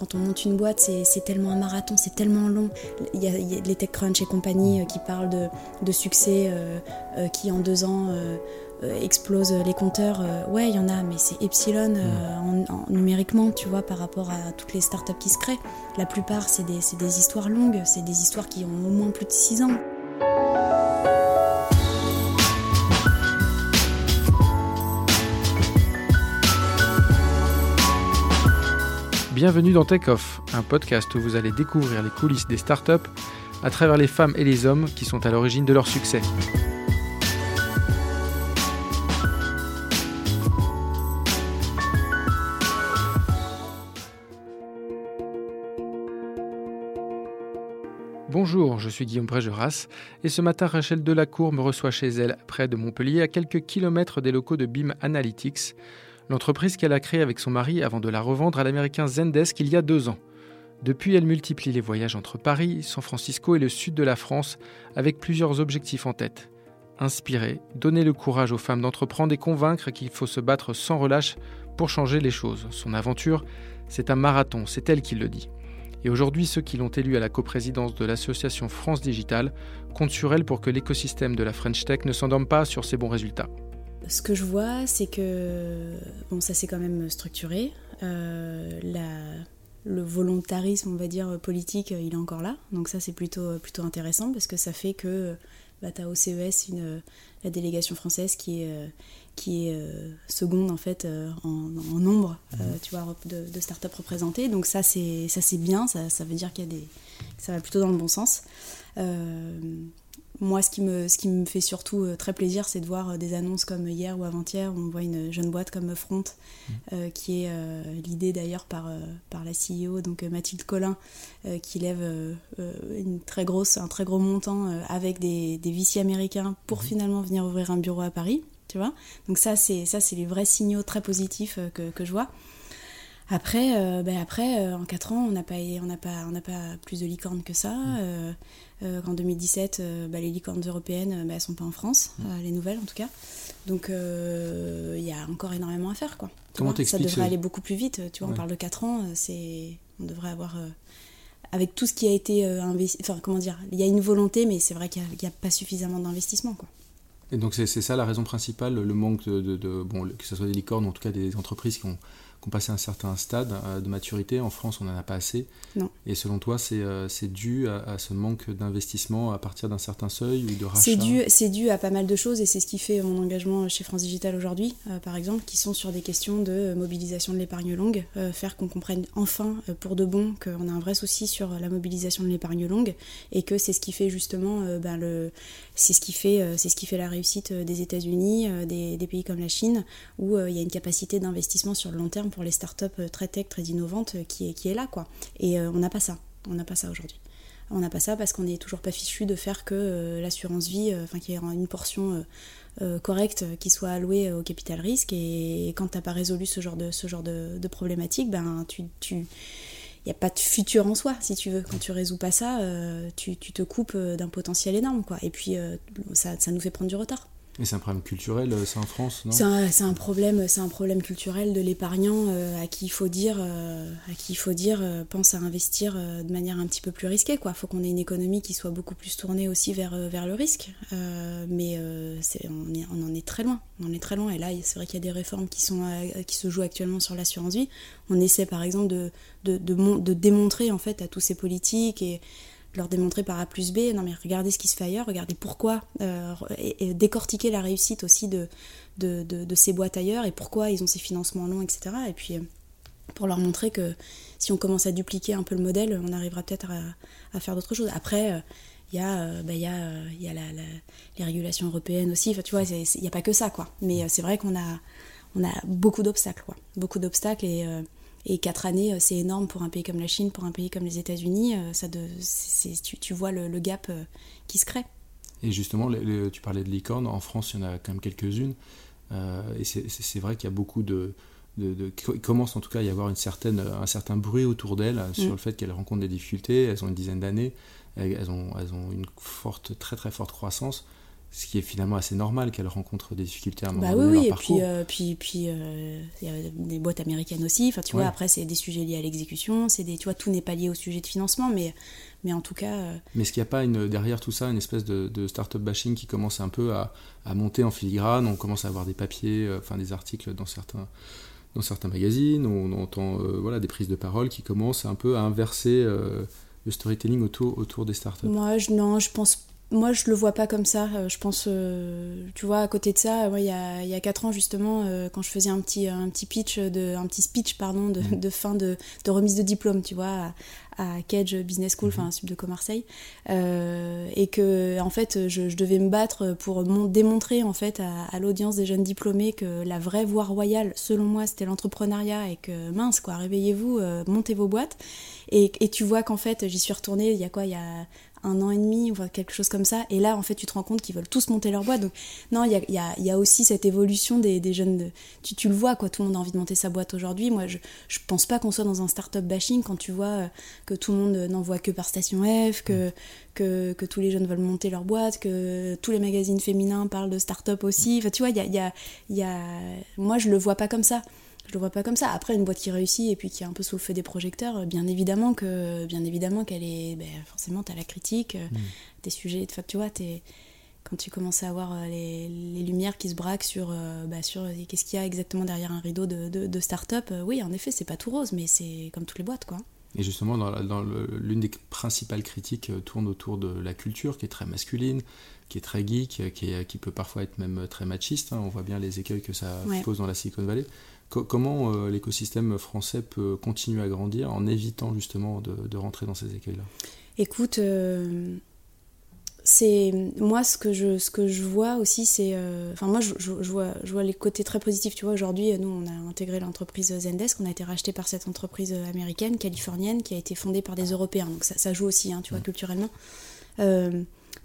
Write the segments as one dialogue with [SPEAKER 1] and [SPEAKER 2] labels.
[SPEAKER 1] Quand on monte une boîte, c'est tellement un marathon, c'est tellement long. Il y, a, il y a les TechCrunch et compagnie euh, qui parlent de, de succès euh, euh, qui en deux ans euh, explosent les compteurs. Ouais, il y en a, mais c'est epsilon euh, en, en- numériquement, tu vois, par rapport à toutes les startups qui se créent. La plupart, c'est des, c'est des histoires longues, c'est des histoires qui ont au moins plus de six ans.
[SPEAKER 2] Bienvenue dans Tech Off, un podcast où vous allez découvrir les coulisses des startups à travers les femmes et les hommes qui sont à l'origine de leur succès. Bonjour, je suis Guillaume Brégeras et ce matin Rachel Delacour me reçoit chez elle, près de Montpellier, à quelques kilomètres des locaux de BIM Analytics, l'entreprise qu'elle a créée avec son mari avant de la revendre à l'américain Zendesk il y a deux ans. Depuis, elle multiplie les voyages entre Paris, San Francisco et le sud de la France avec plusieurs objectifs en tête. Inspirer, donner le courage aux femmes d'entreprendre et convaincre qu'il faut se battre sans relâche pour changer les choses. Son aventure, c'est un marathon, c'est elle qui le dit. Et aujourd'hui, ceux qui l'ont élue à la coprésidence de l'association France Digital comptent sur elle pour que l'écosystème de la French Tech ne s'endorme pas sur ses bons résultats.
[SPEAKER 1] Ce que je vois, c'est que bon, ça s'est quand même structuré. Euh, la- le volontarisme, on va dire, politique, il est encore là. Donc ça, c'est plutôt, plutôt intéressant parce que ça fait que bah, tu as au CES une, la délégation française qui est, qui est euh, seconde en fait euh, en, en nombre, euh, tu vois, de, de startups représentées. Donc ça, c'est ça c'est bien. Ça, ça veut dire qu'il y a des, ça va plutôt dans le bon sens. Euh, moi, ce qui, me, ce qui me fait surtout euh, très plaisir, c'est de voir euh, des annonces comme hier ou avant-hier, où on voit une jeune boîte comme Front, euh, qui est euh, l'idée d'ailleurs par, euh, par la CEO, donc Mathilde Collin, qui lève une très grosse, un très gros montant avec des, des américains pour finalement venir ouvrir un bureau à Paris. Tu vois Donc ça, c'est les vrais signaux très positifs que, que je vois. Après, euh, ben après euh, en 4 ans, on n'a pas, on n'a pas, on n'a pas plus de licornes que ça. Euh, euh, en 2017, euh, bah, les licornes européennes, euh, bah, elles sont pas en France, euh, les nouvelles en tout cas. Donc il y a encore énormément à faire, quoi.
[SPEAKER 2] Comment
[SPEAKER 1] Ça devrait aller beaucoup plus vite. Tu vois,
[SPEAKER 2] Ouais.
[SPEAKER 1] on parle de 4 ans, c'est, on devrait avoir, avec tout ce qui a été investi, enfin comment dire, il y a une volonté, mais c'est vrai qu'il n'y a, pas suffisamment d'investissement, quoi.
[SPEAKER 2] Et donc c'est ça la raison principale, le manque de, de- de- bon, que ce soit des licornes ou en tout cas des entreprises qui ont, qui ont passé un certain stade euh, de maturité. En France, on n'en a pas assez.
[SPEAKER 1] Non.
[SPEAKER 2] Et selon toi, c'est euh, dû à, à ce manque d'investissement à partir d'un certain seuil ou de rachat
[SPEAKER 1] C'est dû, dû à pas mal de choses et c'est ce qui fait mon engagement chez France Digital aujourd'hui, euh, par exemple, qui sont sur des questions de mobilisation de l'épargne longue, euh, faire qu'on comprenne enfin pour de bon qu'on a un vrai souci sur la mobilisation de l'épargne longue et que c'est ce qui fait justement ben, le, c'est ce qui fait, c'est ce qui fait la réussite des États-Unis, des, des pays comme la Chine, où il y a une capacité d'investissement sur le long terme pour les startups euh, très tech, très innovantes, euh, qui est, qui est là, quoi. Et euh, on n'a pas ça, on n'a pas ça aujourd'hui. On n'a pas ça parce qu'on n'est toujours pas fichu de faire que l'assurance vie, enfin qu'il y ait une portion correcte qui soit allouée au capital risque. Et quand t'as pas résolu ce genre de, ce genre de, problématique, ben tu, tu, il n'y a pas de futur en soi, si tu veux. Quand tu résous pas ça, tu, tu te coupes d'un potentiel énorme, quoi. Et puis ça, ça nous fait prendre du retard.
[SPEAKER 2] Et c'est un problème culturel, euh, ça en France, non
[SPEAKER 1] C'est un, c'est problème, c'est un problème culturel de l'épargnant euh, à qui il faut dire, euh, à qui il faut dire, euh, pense à investir euh, de manière un petit peu plus risquée. Quoi, faut qu'on ait une économie qui soit beaucoup plus tournée aussi vers euh, vers le risque. Euh, mais euh, c'est, on, en est très loin, on en est très loin. Et là, c'est vrai qu'il y a des réformes qui sont qui se jouent actuellement sur l'assurance vie. On essaie par exemple de de, de de démontrer en fait à tous ces politiques et leur démontrer par A plus B, non mais regardez ce qui se fait ailleurs, regardez pourquoi, euh, et, décortiquer la réussite aussi de, de, de- ces boîtes ailleurs et pourquoi ils ont ces financements longs, etc. Et puis euh, pour leur montrer que si on commence à dupliquer un peu le modèle, on arrivera peut-être à, faire d'autres choses. Après, euh, il y a, euh, bah, y a, euh, y a la- les régulations européennes aussi, enfin, tu vois, il n'y a pas que ça, quoi. Mais euh, c'est vrai qu'on a, on a beaucoup d'obstacles, quoi. Beaucoup d'obstacles et, et quatre années, c'est énorme pour un pays comme la Chine, pour un pays comme les États-Unis. ça de, tu, tu, vois le, gap qui se crée.
[SPEAKER 2] Et justement, tu parlais de licorne. En France, il y en a quand même quelques-unes. et c'est vrai qu'il y a beaucoup de, de, il commence en tout cas à y avoir une certaine, un certain bruit autour d'elles sur mm. le fait qu'elles rencontrent des difficultés. Elles ont une dizaine d'années, elles, ont, elles ont une forte, très très forte croissance ce qui est finalement assez normal qu'elles rencontrent des difficultés à un moment
[SPEAKER 1] bah
[SPEAKER 2] donné
[SPEAKER 1] oui,
[SPEAKER 2] et
[SPEAKER 1] puis, euh, puis, puis euh, il y a des boîtes américaines aussi. Enfin, tu vois, après, c'est des sujets liés à l'exécution. C'est des, tu vois, tout n'est pas lié au sujet de financement, mais, mais en tout cas. Euh,
[SPEAKER 2] mais est-ce qu'il n'y a pas une, derrière tout ça une espèce de, de start-up bashing qui commence un peu à, à, monter en filigrane? On commence à avoir des papiers, enfin des articles dans certains dans certains magazines, on entend euh, voilà, des prises de parole qui commencent un peu à inverser euh, le storytelling autour, autour des startups.
[SPEAKER 1] Moi, je, non, je pense moi, je le vois pas comme ça. Euh, je pense, tu vois, à côté de ça, il y, a, y a 4 ans, justement, quand je faisais un petit, un petit pitch, de, un petit speech, pardon, de, de fin de, de, remise de diplôme, tu vois, à Cage Business School, enfin mmh. de Marseille, euh, et que en fait je, devais me battre pour démontrer en fait à, l'audience des jeunes diplômés que la vraie voie royale, selon moi, c'était l'entrepreneuriat et que mince quoi, réveillez-vous, euh, montez vos boîtes. Et, et tu vois qu'en fait j'y suis retournée, il y a quoi, il y a un an et demi, ou quelque chose comme ça. Et là, en fait, tu te rends compte qu'ils veulent tous monter leur boîte. Donc, non, il y a, y, a, y a, aussi cette évolution des, des jeunes. De... Tu, tu, le vois, quoi. Tout le monde a envie de monter sa boîte aujourd'hui. Moi, je, je pense pas qu'on soit dans un start-up bashing quand tu vois euh, que tout le monde n'envoie que par Station F, que, que, que, tous les jeunes veulent monter leur boîte, que tous les magazines féminins parlent de start-up aussi. Enfin, tu vois, il y a, y, a, y a. Moi, je le vois pas comme ça je le vois pas comme ça. Après, une boîte qui réussit et puis qui est un peu sous le feu des projecteurs, bien évidemment que, bien évidemment qu'elle est, ben, forcément, t'as la critique, mm. des sujets, de tu vois, quand tu commences à avoir euh, les, les lumières qui se braquent sur, euh, bah, sur euh, qu'est-ce qu'il y a exactement derrière un rideau de, de, start-up, oui, en effet, c'est pas tout rose, mais c'est comme toutes les boîtes, quoi.
[SPEAKER 2] Et justement, dans, l'une des principales critiques tourne autour de la culture, qui est très masculine, qui est très geek, qui, qui peut parfois être même très machiste. Hein. On voit bien les écueils que ça pose dans la Silicon Valley comment euh, l'écosystème français peut continuer à grandir en évitant justement de, rentrer dans ces écueils-là?
[SPEAKER 1] Écoute, euh, c'est moi ce que je ce que je vois aussi, c'est, euh, enfin moi je, vois je vois les côtés très positifs. Tu vois, aujourd'hui nous on a intégré l'entreprise Zendesk, on a été racheté par cette entreprise américaine, californienne, qui a été fondée par des Européens. Donc ça, joue aussi, hein, tu vois, culturellement.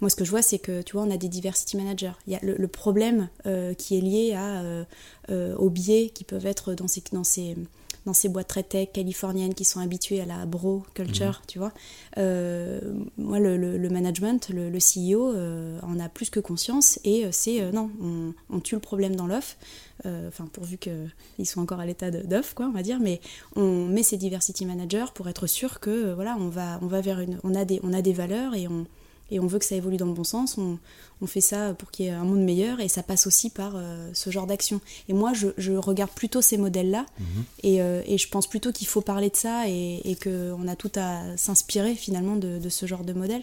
[SPEAKER 1] Moi, ce que je vois, c'est que, tu vois, on a des diversity managers. Il y a le, problème euh, qui est lié à, euh, euh, aux biais qui peuvent être dans ces, dans ces, dans ces boîtes très tech californiennes qui sont habituées à la bro culture, mhm. tu vois. moi, le, le, management, le, CEO en a plus que conscience et c'est, non, on, on, tue le problème dans l'œuf. Enfin, pourvu qu'ils soient encore à l'état d'œuf, quoi, on va dire, mais on met ces diversity managers pour être sûr que, voilà, on va, on va vers une... On a des, on a des valeurs et on et on veut que ça évolue dans le bon sens, on, fait ça pour qu'il y ait un monde meilleur et ça passe aussi par euh, ce genre d'action. Et moi, je, regarde plutôt ces modèles-là mhm. euh, et, je pense plutôt qu'il faut parler de ça et, et qu'on a tout à s'inspirer finalement de, ce genre de modèle.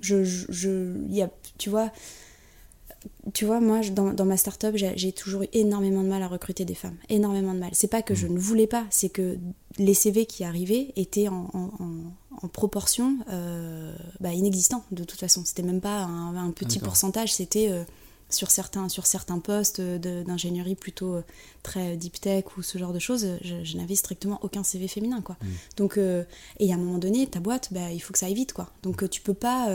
[SPEAKER 1] Je, je, y a, tu vois, tu vois, moi, dans, dans ma start-up, j'ai toujours eu énormément de mal à recruter des femmes. Énormément de mal. C'est pas que je mhm. ne voulais pas, c'est que les CV qui arrivaient étaient en, en, proportion euh, bah, inexistants, de toute façon. C'était même pas un, petit pourcentage, c'était euh, sur, certains, sur certains postes d'ingénierie plutôt euh, très deep tech ou ce genre de choses, je, n'avais strictement aucun CV féminin, quoi. Mhm. Donc, et à un moment donné, ta boîte, bah, il faut que ça aille vite, quoi. Donc, tu peux pas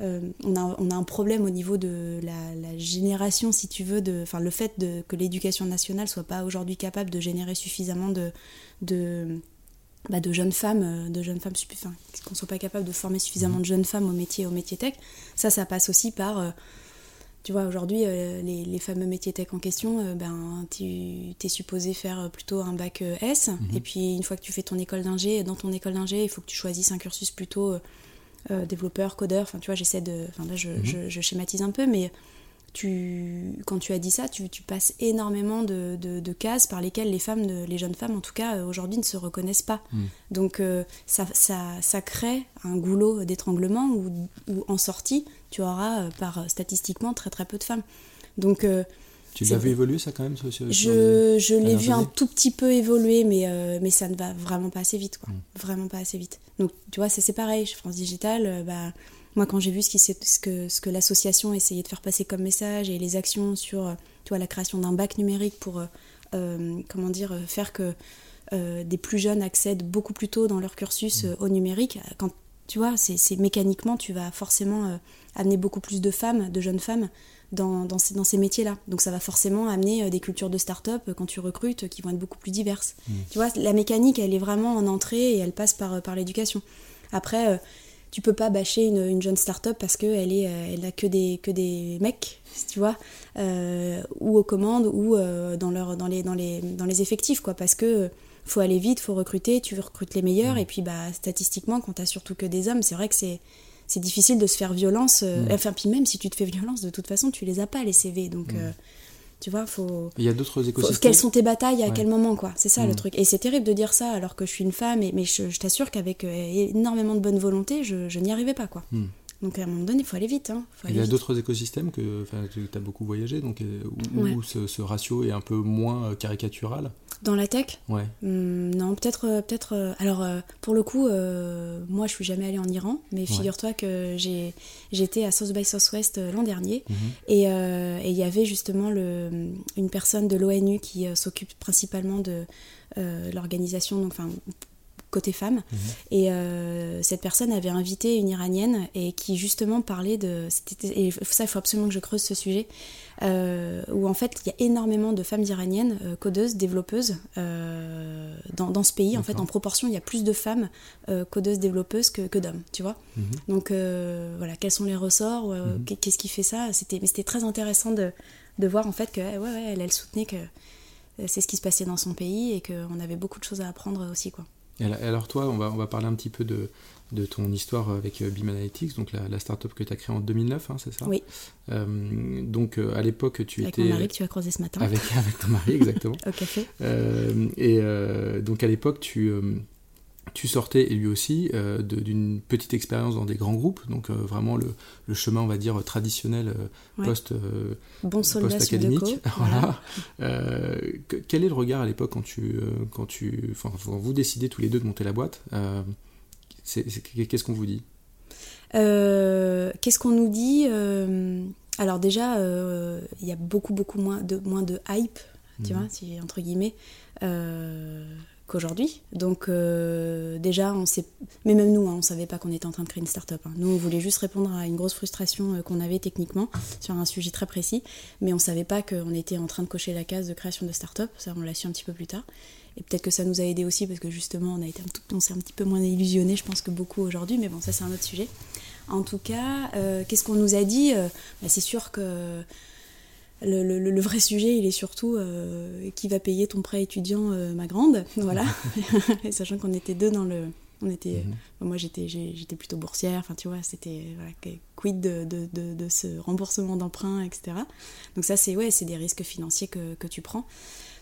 [SPEAKER 1] euh, on, a, on, a, un problème au niveau de la, génération, si tu veux, de, enfin le fait de, que l'éducation nationale soit pas aujourd'hui capable de générer suffisamment de, de, bah, de jeunes femmes, euh, de jeunes femmes, enfin, qu'on soit pas capable de former suffisamment de jeunes femmes au métier, au métier tech. Ça, ça passe aussi par euh, tu vois, aujourd'hui, les, fameux métiers tech en question, ben, tu es supposé faire plutôt un bac S. Mhm. Et puis, une fois que tu fais ton école d'ingé, dans ton école d'ingé, il faut que tu choisisses un cursus plutôt euh, développeur, codeur, enfin tu vois, j'essaie de. Enfin là, mhm. je, je, schématise un peu, mais tu, quand tu as dit ça, tu, tu passes énormément de, de, cases par lesquelles les femmes, les jeunes femmes en tout cas, euh, aujourd'hui ne se reconnaissent pas. Mhm. Donc euh, ça, ça, ça, crée un goulot d'étranglement où, où, en sortie, tu auras par statistiquement très très peu de femmes. Donc
[SPEAKER 2] tu l'as vu évoluer ça quand même
[SPEAKER 1] Je, je l'ai vu un tout petit peu évoluer, mais, euh, mais ça ne va vraiment pas assez vite. Quoi. Mm. Vraiment pas assez vite. Donc tu vois, c'est pareil. Chez France Digital, euh, bah, moi quand j'ai vu ce, qui, ce que, ce que l'association essayait de faire passer comme message et les actions sur euh, tu vois, la création d'un bac numérique pour comment dire, faire que des plus jeunes accèdent beaucoup plus tôt dans leur cursus
[SPEAKER 2] Mmh.
[SPEAKER 1] au numérique. Quand tu vois, c'est mécaniquement, tu vas forcément amener beaucoup plus de femmes, de jeunes femmes, dans, dans ces, dans ces métiers-là. Donc ça va forcément amener des cultures de start-up quand tu recrutes qui vont être beaucoup plus diverses.
[SPEAKER 2] Mmh.
[SPEAKER 1] Tu vois, la mécanique, elle est vraiment en entrée et elle passe par, par l'éducation. Après, tu peux pas bâcher une, une jeune start-up parce qu'elle est, elle a que des, que des mecs, tu vois, euh, ou aux commandes ou euh, dans, leur, dans, les, dans, les, dans les effectifs, quoi, parce que faut aller vite, faut recruter, tu recrutes les meilleurs, mmh. et puis bah, statistiquement, quand tu as surtout que des hommes, c'est vrai que c'est, c'est difficile de se faire violence. Euh, mmh. Enfin, puis même si tu te fais violence, de toute façon, tu les as pas, les CV, donc... Mmh. Tu vois, faut.
[SPEAKER 2] Il y a d'autres écosystèmes.
[SPEAKER 1] Faut, quelles sont tes batailles à ouais. quel moment, quoi C'est ça mmh. le truc. Et c'est terrible de dire ça alors que je suis une femme, et, mais je, je t'assure qu'avec euh, énormément de bonne volonté, je, je n'y arrivais pas, quoi. Mmh. Donc à un moment donné, il faut aller vite. Hein. Faut aller
[SPEAKER 2] il y a d'autres écosystèmes que tu as beaucoup voyagé, donc, euh, où, ouais. où ce, ce, ratio est un peu moins caricatural?
[SPEAKER 1] Dans la tech?
[SPEAKER 2] Ouais.
[SPEAKER 1] Mmh, non, peut-être. peut-être. Euh, alors, euh, pour le coup, euh, moi, je suis jamais allée en Iran, mais figure-toi que j'ai, j'étais à South by Southwest l'an dernier, mmh. et il y avait justement le, une personne de l'ONU qui s'occupe principalement de l'organisation, donc enfin côté femme. Mmh. Et euh, cette personne avait invité une Iranienne et qui justement parlait de... Et ça, il faut absolument que je creuse ce sujet. Euh, où en fait, il y a énormément de femmes iraniennes, euh, codeuses, développeuses dans, dans, ce pays. En fait, en proportion, il y a plus de femmes codeuses, développeuses que, que d'hommes, tu vois. Mmh. Donc voilà, quels sont les ressorts mmh. Qu'est-ce qui fait ça? C'était, Mais c'était très intéressant de, de voir en fait que ouais, ouais, elle, elle soutenait que c'est ce qui se passait dans son pays et qu'on avait beaucoup de choses à apprendre aussi, quoi.
[SPEAKER 2] Et alors toi, on va, on va parler un petit peu de, de ton histoire avec Beam Analytics, donc la, la start-up que tu as créée en 2009, hein, c'est ça?
[SPEAKER 1] Oui.
[SPEAKER 2] Euh, donc euh, à l'époque, tu
[SPEAKER 1] avec
[SPEAKER 2] étais...
[SPEAKER 1] Avec mon mari que tu as croisé ce matin.
[SPEAKER 2] Avec, avec ton mari, exactement.
[SPEAKER 1] Au café.
[SPEAKER 2] Euh, et donc à l'époque, tu, tu sortais, et lui aussi, d'une petite expérience dans des grands groupes, donc vraiment le, le, chemin, on va dire, traditionnel
[SPEAKER 1] ouais.
[SPEAKER 2] post,
[SPEAKER 1] bon
[SPEAKER 2] post académique.
[SPEAKER 1] Voilà.
[SPEAKER 2] voilà. quel est le regard à l'époque quand tu, quand tu, quand vous décidez tous les deux de monter la boîte Qu'est-ce qu'on vous dit?
[SPEAKER 1] Euh, Qu'est-ce qu'on nous dit? Euh, Alors déjà, il euh, y a beaucoup beaucoup moins de moins de hype, tu mmh. vois, si, entre guillemets, qu'aujourd'hui. Donc déjà, on sait, mais même nous, hein, on savait pas qu'on était en train de créer une start-up. Hein. Nous, on voulait juste répondre à une grosse frustration qu'on avait techniquement sur un sujet très précis, mais on savait pas qu'on était en train de cocher la case de création de start-up. Ça, on l'a su un petit peu plus tard. Et peut-être que ça nous a aidé aussi parce que justement on a été un on s'est un petit peu moins illusionné, je pense que beaucoup aujourd'hui, mais bon ça c'est un autre sujet. En tout cas, euh, qu'est-ce qu'on nous a dit? Euh, bah, C'est sûr que le, le, le, vrai sujet, il est surtout euh, qui va payer ton prêt étudiant, euh, ma grande, voilà. Et sachant qu'on était deux dans le, on était, mmh. moi j'étais, j'étais plutôt boursière, enfin tu vois, c'était voilà, quid de, de, de, de ce remboursement d'emprunt, etc. Donc ça c'est ouais, c'est des risques financiers que, que tu prends.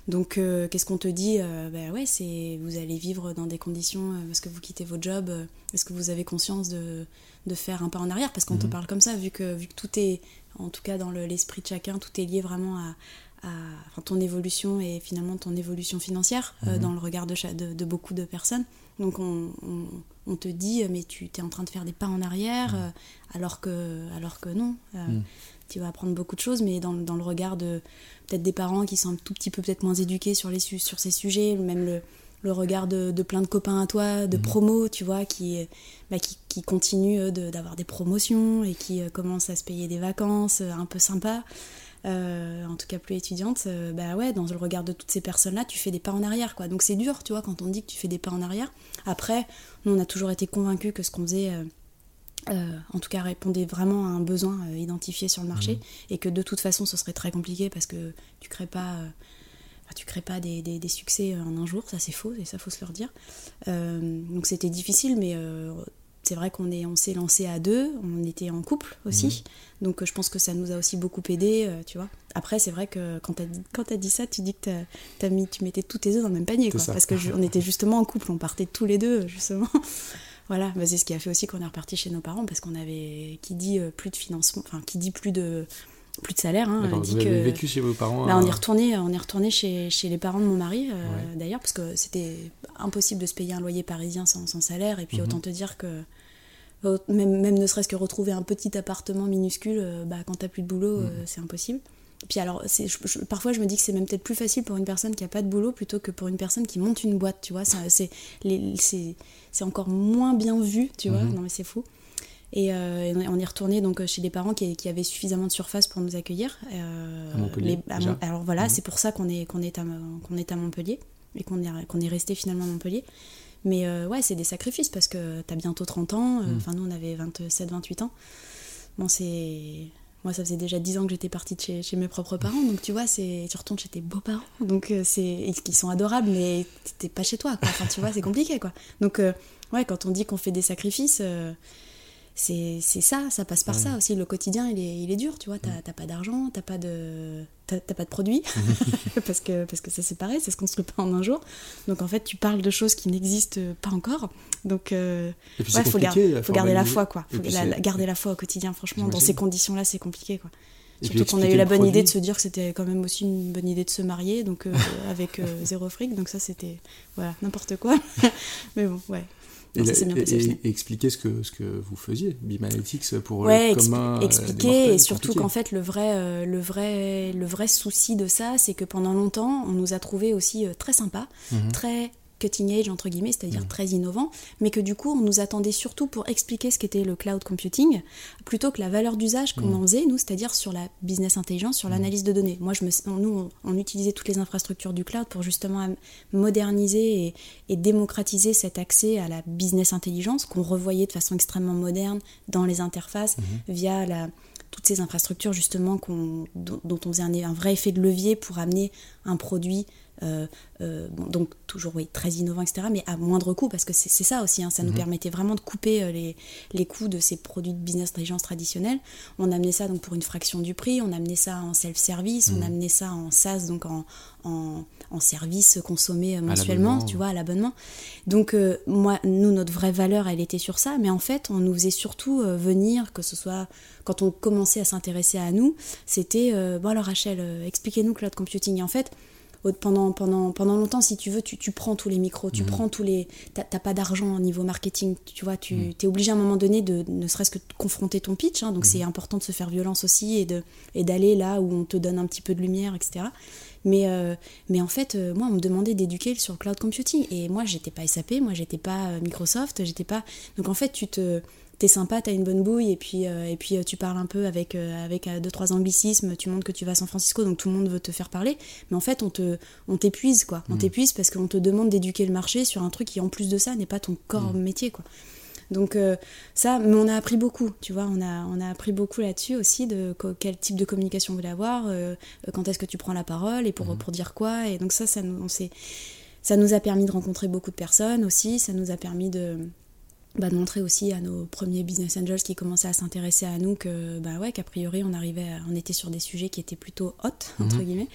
[SPEAKER 1] Donc, euh, qu'est-ce qu'on te dit Ben ouais, c'est vous allez vivre dans des conditions parce que vous quittez votre job. euh, Est-ce que vous avez conscience de, de faire un pas en arrière? Parce qu'on te
[SPEAKER 2] Mhm.
[SPEAKER 1] parle comme ça, vu que, vu que tout est, en tout cas dans le- l'esprit de chacun, tout est lié vraiment à, à enfin, ton évolution et finalement ton évolution financière euh,
[SPEAKER 2] Mhm.
[SPEAKER 1] dans le regard de, cha- de, de beaucoup de personnes. Donc, on, on, on te dit, mais tu es en train de faire des pas en arrière, euh, alors, que, alors que non. Euh,
[SPEAKER 2] Mhm.
[SPEAKER 1] Tu vas apprendre beaucoup de choses, mais dans, dans le regard de peut-être des parents qui sont un tout petit peu peut-être moins éduqués sur, les, su- sur ces sujets, même le, le regard de, de plein de copains à toi, de
[SPEAKER 2] Mhm.
[SPEAKER 1] promos, tu vois, qui, bah, qui, qui continuent de- d'avoir des promotions et qui euh, commencent à se payer des vacances euh, un peu sympas, euh, en tout cas plus étudiantes, euh, bah ouais, dans le regard de toutes ces personnes-là, tu fais des pas en arrière, quoi. Donc c'est dur, tu vois, quand on dit que tu fais des pas en arrière. Après, nous, on a toujours été convaincus que ce qu'on faisait... euh, euh, en tout cas répondait vraiment à un besoin euh, identifié sur le marché
[SPEAKER 2] Mhm.
[SPEAKER 1] et que de toute façon ce serait très compliqué parce que tu crées pas euh, enfin, tu crées pas des, des- des succès euh, en un jour ça c'est faux et ça faut se leur dire Euh, donc c'était difficile mais euh, c'est vrai qu'on est on s'est lancé à deux on était en couple aussi. Donc euh, je pense que ça nous a aussi beaucoup aidé tu vois. Après c'est vrai que quand t'as dit, quand t'as dit ça tu dis que t'as mis, tu mettais tous tes œufs dans le même panier quoi, parce que je- on était justement en couple on partait tous les deux justement. Voilà, bah, c'est ce qui a fait aussi qu'on est reparti chez nos parents parce qu'on avait qui dit euh, plus de financement, enfin qui dit plus de plus de salaire, hein,
[SPEAKER 2] D'accord,
[SPEAKER 1] dit
[SPEAKER 2] vous
[SPEAKER 1] que
[SPEAKER 2] avez vécu chez vos parents
[SPEAKER 1] Bah, on
[SPEAKER 2] euh,
[SPEAKER 1] est retourné, on est retourné chez, chez les parents de mon mari euh,
[SPEAKER 2] Ouais.
[SPEAKER 1] d'ailleurs parce que c'était impossible de se payer un loyer parisien sans, sans salaire et puis
[SPEAKER 2] Mhm.
[SPEAKER 1] autant te dire que même, même ne serait-ce que retrouver un petit appartement minuscule, euh, bah, quand t'as plus de boulot,
[SPEAKER 2] Mhm.
[SPEAKER 1] c'est impossible. puis alors, parfois je me dis que c'est même peut-être plus facile pour une personne qui a pas de boulot plutôt que pour une personne qui monte une boîte, tu vois. C'est encore moins bien vu, tu vois. Mhm. Non mais c'est fou. Et euh, on est retourné donc chez des parents qui, qui, avaient suffisamment de surface pour nous accueillir.
[SPEAKER 2] Euh, à Montpellier,
[SPEAKER 1] alors voilà, mhm. c'est pour ça qu'on est, qu'on est, à, qu'on est à Montpellier et qu'on est, qu'on est resté finalement à Montpellier. Mais euh, ouais, c'est des sacrifices parce que tu as bientôt 30 ans. Mhm. Enfin, nous, on avait 27, 28 ans. Bon, c'est moi, ça faisait déjà 10 ans que j'étais partie de chez, chez, mes propres parents, donc tu vois, c'est tu retournes chez tes beaux-parents, donc euh, c'est qui sont adorables, mais t'es pas chez toi, quoi. Enfin, tu vois, c'est compliqué, quoi. Donc, euh, ouais, quand on dit qu'on fait des sacrifices, euh, c'est ça, ça passe par ça aussi. Le quotidien, il est, il est dur, tu vois. T'as pas d'argent, t'as pas de t'as pas de produit parce que parce que ça c'est pareil, ça se construit pas en un jour. Donc en fait, tu parles de choses qui n'existent pas encore. Donc euh, ouais, faut, faut garder la foi quoi. Faut garder la foi au quotidien. Franchement, dans ces conditions-là, c'est compliqué quoi. Surtout qu'on a eu la bonne idée de se dire que c'était quand même aussi une bonne idée de se marier, donc euh, avec euh, zéro fric. Donc ça, c'était voilà n'importe quoi. Mais bon, ouais.
[SPEAKER 2] Et, expliquer ce que, ce que vous faisiez, Bimalytics, pour
[SPEAKER 1] ouais,
[SPEAKER 2] le commun.
[SPEAKER 1] Euh, expliquer, et surtout qu'en fait, le vrai, euh, le, vrai, le vrai souci de ça, c'est que pendant longtemps, on nous a trouvé aussi euh, très sympas, mhm. très cutting age, entre guillemets, c'est-à-dire mm. très innovant, mais que du coup, on nous attendait surtout pour expliquer ce qu'était le cloud computing, plutôt que la valeur d'usage qu'on mm. en faisait, nous, c'est-à-dire sur la business intelligence, sur mm. l'analyse de données. Moi, je me, nous, on, utilisait toutes les infrastructures du cloud pour justement moderniser et, démocratiser cet accès à la business intelligence qu'on revoyait de façon extrêmement moderne dans les interfaces mm-hmm. via la toutes ces infrastructures justement dont, on faisait un, un, vrai effet de levier pour amener un produit euh, euh, donc toujours oui, très innovant, etc., mais à moindre coût, parce que c'est ça aussi, hein, ça nous mhm. permettait vraiment de couper euh, les, les coûts de ces produits de business intelligence traditionnels. On amenait ça donc pour une fraction du prix, on amenait ça en self-service, on mhm. amenait ça en SaaS, donc en, en, en service consommé mensuellement, tu vois, à l'abonnement. Donc moi, nous, notre vraie valeur, elle était sur ça, mais en fait, on nous faisait surtout venir, que ce soit quand on commençait à s'intéresser à nous, c'était, bon alors Rachel, expliquez-nous cloud computing. Et en fait, pendant, pendant, pendant longtemps, si tu veux, tu, tu prends tous les micros, tu mhm. prends tous les. T'as pas d'argent au niveau marketing, tu vois, tu mhm. es obligé à un moment donné de ne serait-ce que de confronter ton pitch, hein, donc mhm. c'est important de se faire violence aussi et d'aller et là où on te donne un petit peu de lumière, etc. Mais, euh, mais en fait, euh, moi, on me demandait d'éduquer sur le cloud computing. Et moi, j'étais pas SAP, moi, j'étais pas euh, Microsoft, j'étais pas. Donc en fait, tu te t'es sympa, t'as une bonne bouille, et puis, euh, et puis euh, tu parles un peu avec, euh, avec deux, trois anglicismes, tu montres que tu vas à San Francisco, donc tout le monde veut te faire parler. Mais en fait, on te on t'épuise, quoi. On mm. t'épuise parce qu'on te demande d'éduquer le marché sur un truc qui, en plus de ça, n'est pas ton corps mm. métier, quoi. Donc ça, mais on a appris beaucoup, tu vois, on a, on a appris beaucoup là-dessus aussi de quel type de communication vous voulez avoir, quand est-ce que tu prends la parole et pour, mm. pour dire quoi. Et donc ça, ça nous, on ça nous a permis de rencontrer beaucoup de personnes aussi, ça nous a permis de, bah, de montrer aussi à nos premiers business angels qui commençaient à s'intéresser à nous que bah ouais qu'a priori on arrivait on était sur des sujets qui étaient plutôt hot entre mhm. guillemets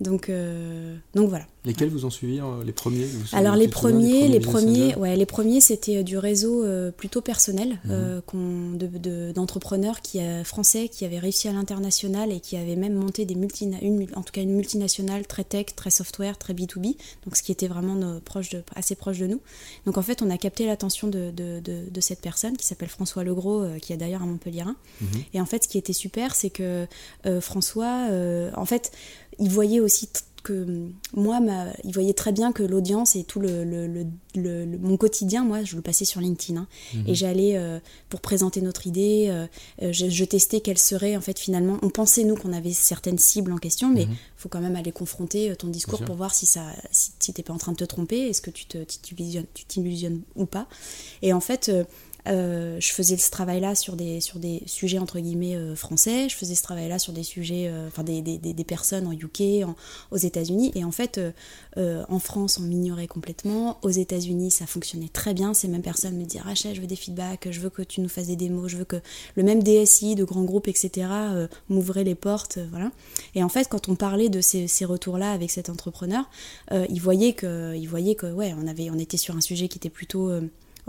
[SPEAKER 1] donc euh, donc voilà
[SPEAKER 2] lesquels vous ont suivi euh, les premiers
[SPEAKER 1] alors les premiers les premiers, ouais les premiers c'était euh, du réseau plutôt personnel mhm. d'entrepreneurs qui français qui avaient réussi à l'international et qui avaient même monté des multi une, en tout cas une multinationale très tech très software très B2B donc ce qui était vraiment nos, proche de, assez proche de nous donc en fait on a capté l'attention de de, cette personne qui s'appelle François Legros, euh, qui est d'ailleurs un Montpellier. Mhm. Et en fait, ce qui était super, c'est que euh, François, euh, en fait, il voyait aussi que moi, il voyait très bien que l'audience et tout le, mon quotidien, moi, je le passais sur LinkedIn. Hein. Mhm. Et j'allais, pour présenter notre idée, je, testais quelle serait, en fait, finalement, on pensait, nous, qu'on avait certaines cibles en question, mais il mhm. faut quand même aller confronter ton discours pour voir si, ça, si, si tu n'es pas en train de te tromper, est-ce que tu t'illusionnes ou pas. Et en fait, euh, je faisais ce travail-là sur des, sur des sujets entre guillemets euh, français, je faisais ce travail-là sur des sujets, euh, enfin des, des, des, personnes en UK, aux États-Unis, et en fait, en France, on m'ignorait complètement, aux États-Unis, ça fonctionnait très bien, ces mêmes personnes me disaient Rachel, je veux des feedbacks, je veux que tu nous fasses des démos, je veux que le même DSI de grands groupes, etc., m'ouvrait les portes, voilà. Et en fait, quand on parlait de ces, ces retours-là avec cet entrepreneur, il voyait que, il voyait que, ouais, on, avait, on était sur un sujet qui était plutôt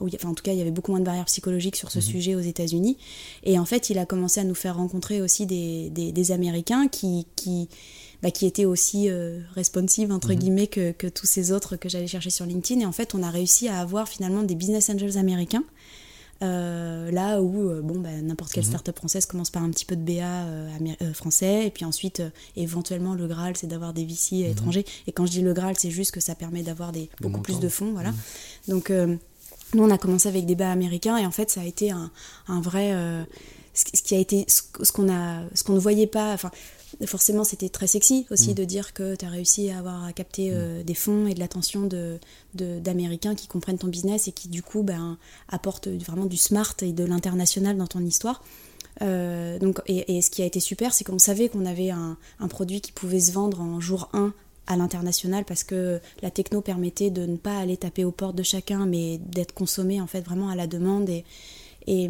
[SPEAKER 1] enfin, en tout cas, il y avait beaucoup moins de barrières psychologiques sur ce mhm. sujet aux États-Unis. Et en fait, il a commencé à nous faire rencontrer aussi des, des, Américains qui, qui, bah, qui étaient aussi euh, responsives, entre mhm. guillemets, que, que, tous ces autres que j'allais chercher sur LinkedIn. Et en fait, on a réussi à avoir finalement des business angels américains là où bon, bah, n'importe quelle
[SPEAKER 2] Mhm.
[SPEAKER 1] start-up française commence par un petit peu de BA euh, français, et puis ensuite, euh, éventuellement, le Graal, c'est d'avoir des VC étrangers. Et quand je dis le Graal, c'est juste que ça permet d'avoir des, beaucoup plus de fonds. Voilà. Donc, euh, nous, on a commencé avec des BA américains, et en fait, ça a été un, un vrai. euh, ce ce qui a été. Ce qu'on ne voyait pas. Enfin, forcément, c'était très sexy aussi de dire que tu as réussi à avoir à capter euh, des fonds et de l'attention de, de- d'Américains qui comprennent ton business et qui, du coup, ben, apportent vraiment du smart et de l'international dans ton histoire. Euh, donc, et, et ce qui a été super, c'est qu'on savait qu'on avait un, un produit qui pouvait se vendre en jour 1 à l'international parce que la techno permettait de ne pas aller taper aux portes de chacun, mais d'être consommé en fait vraiment à la demande. Et, et,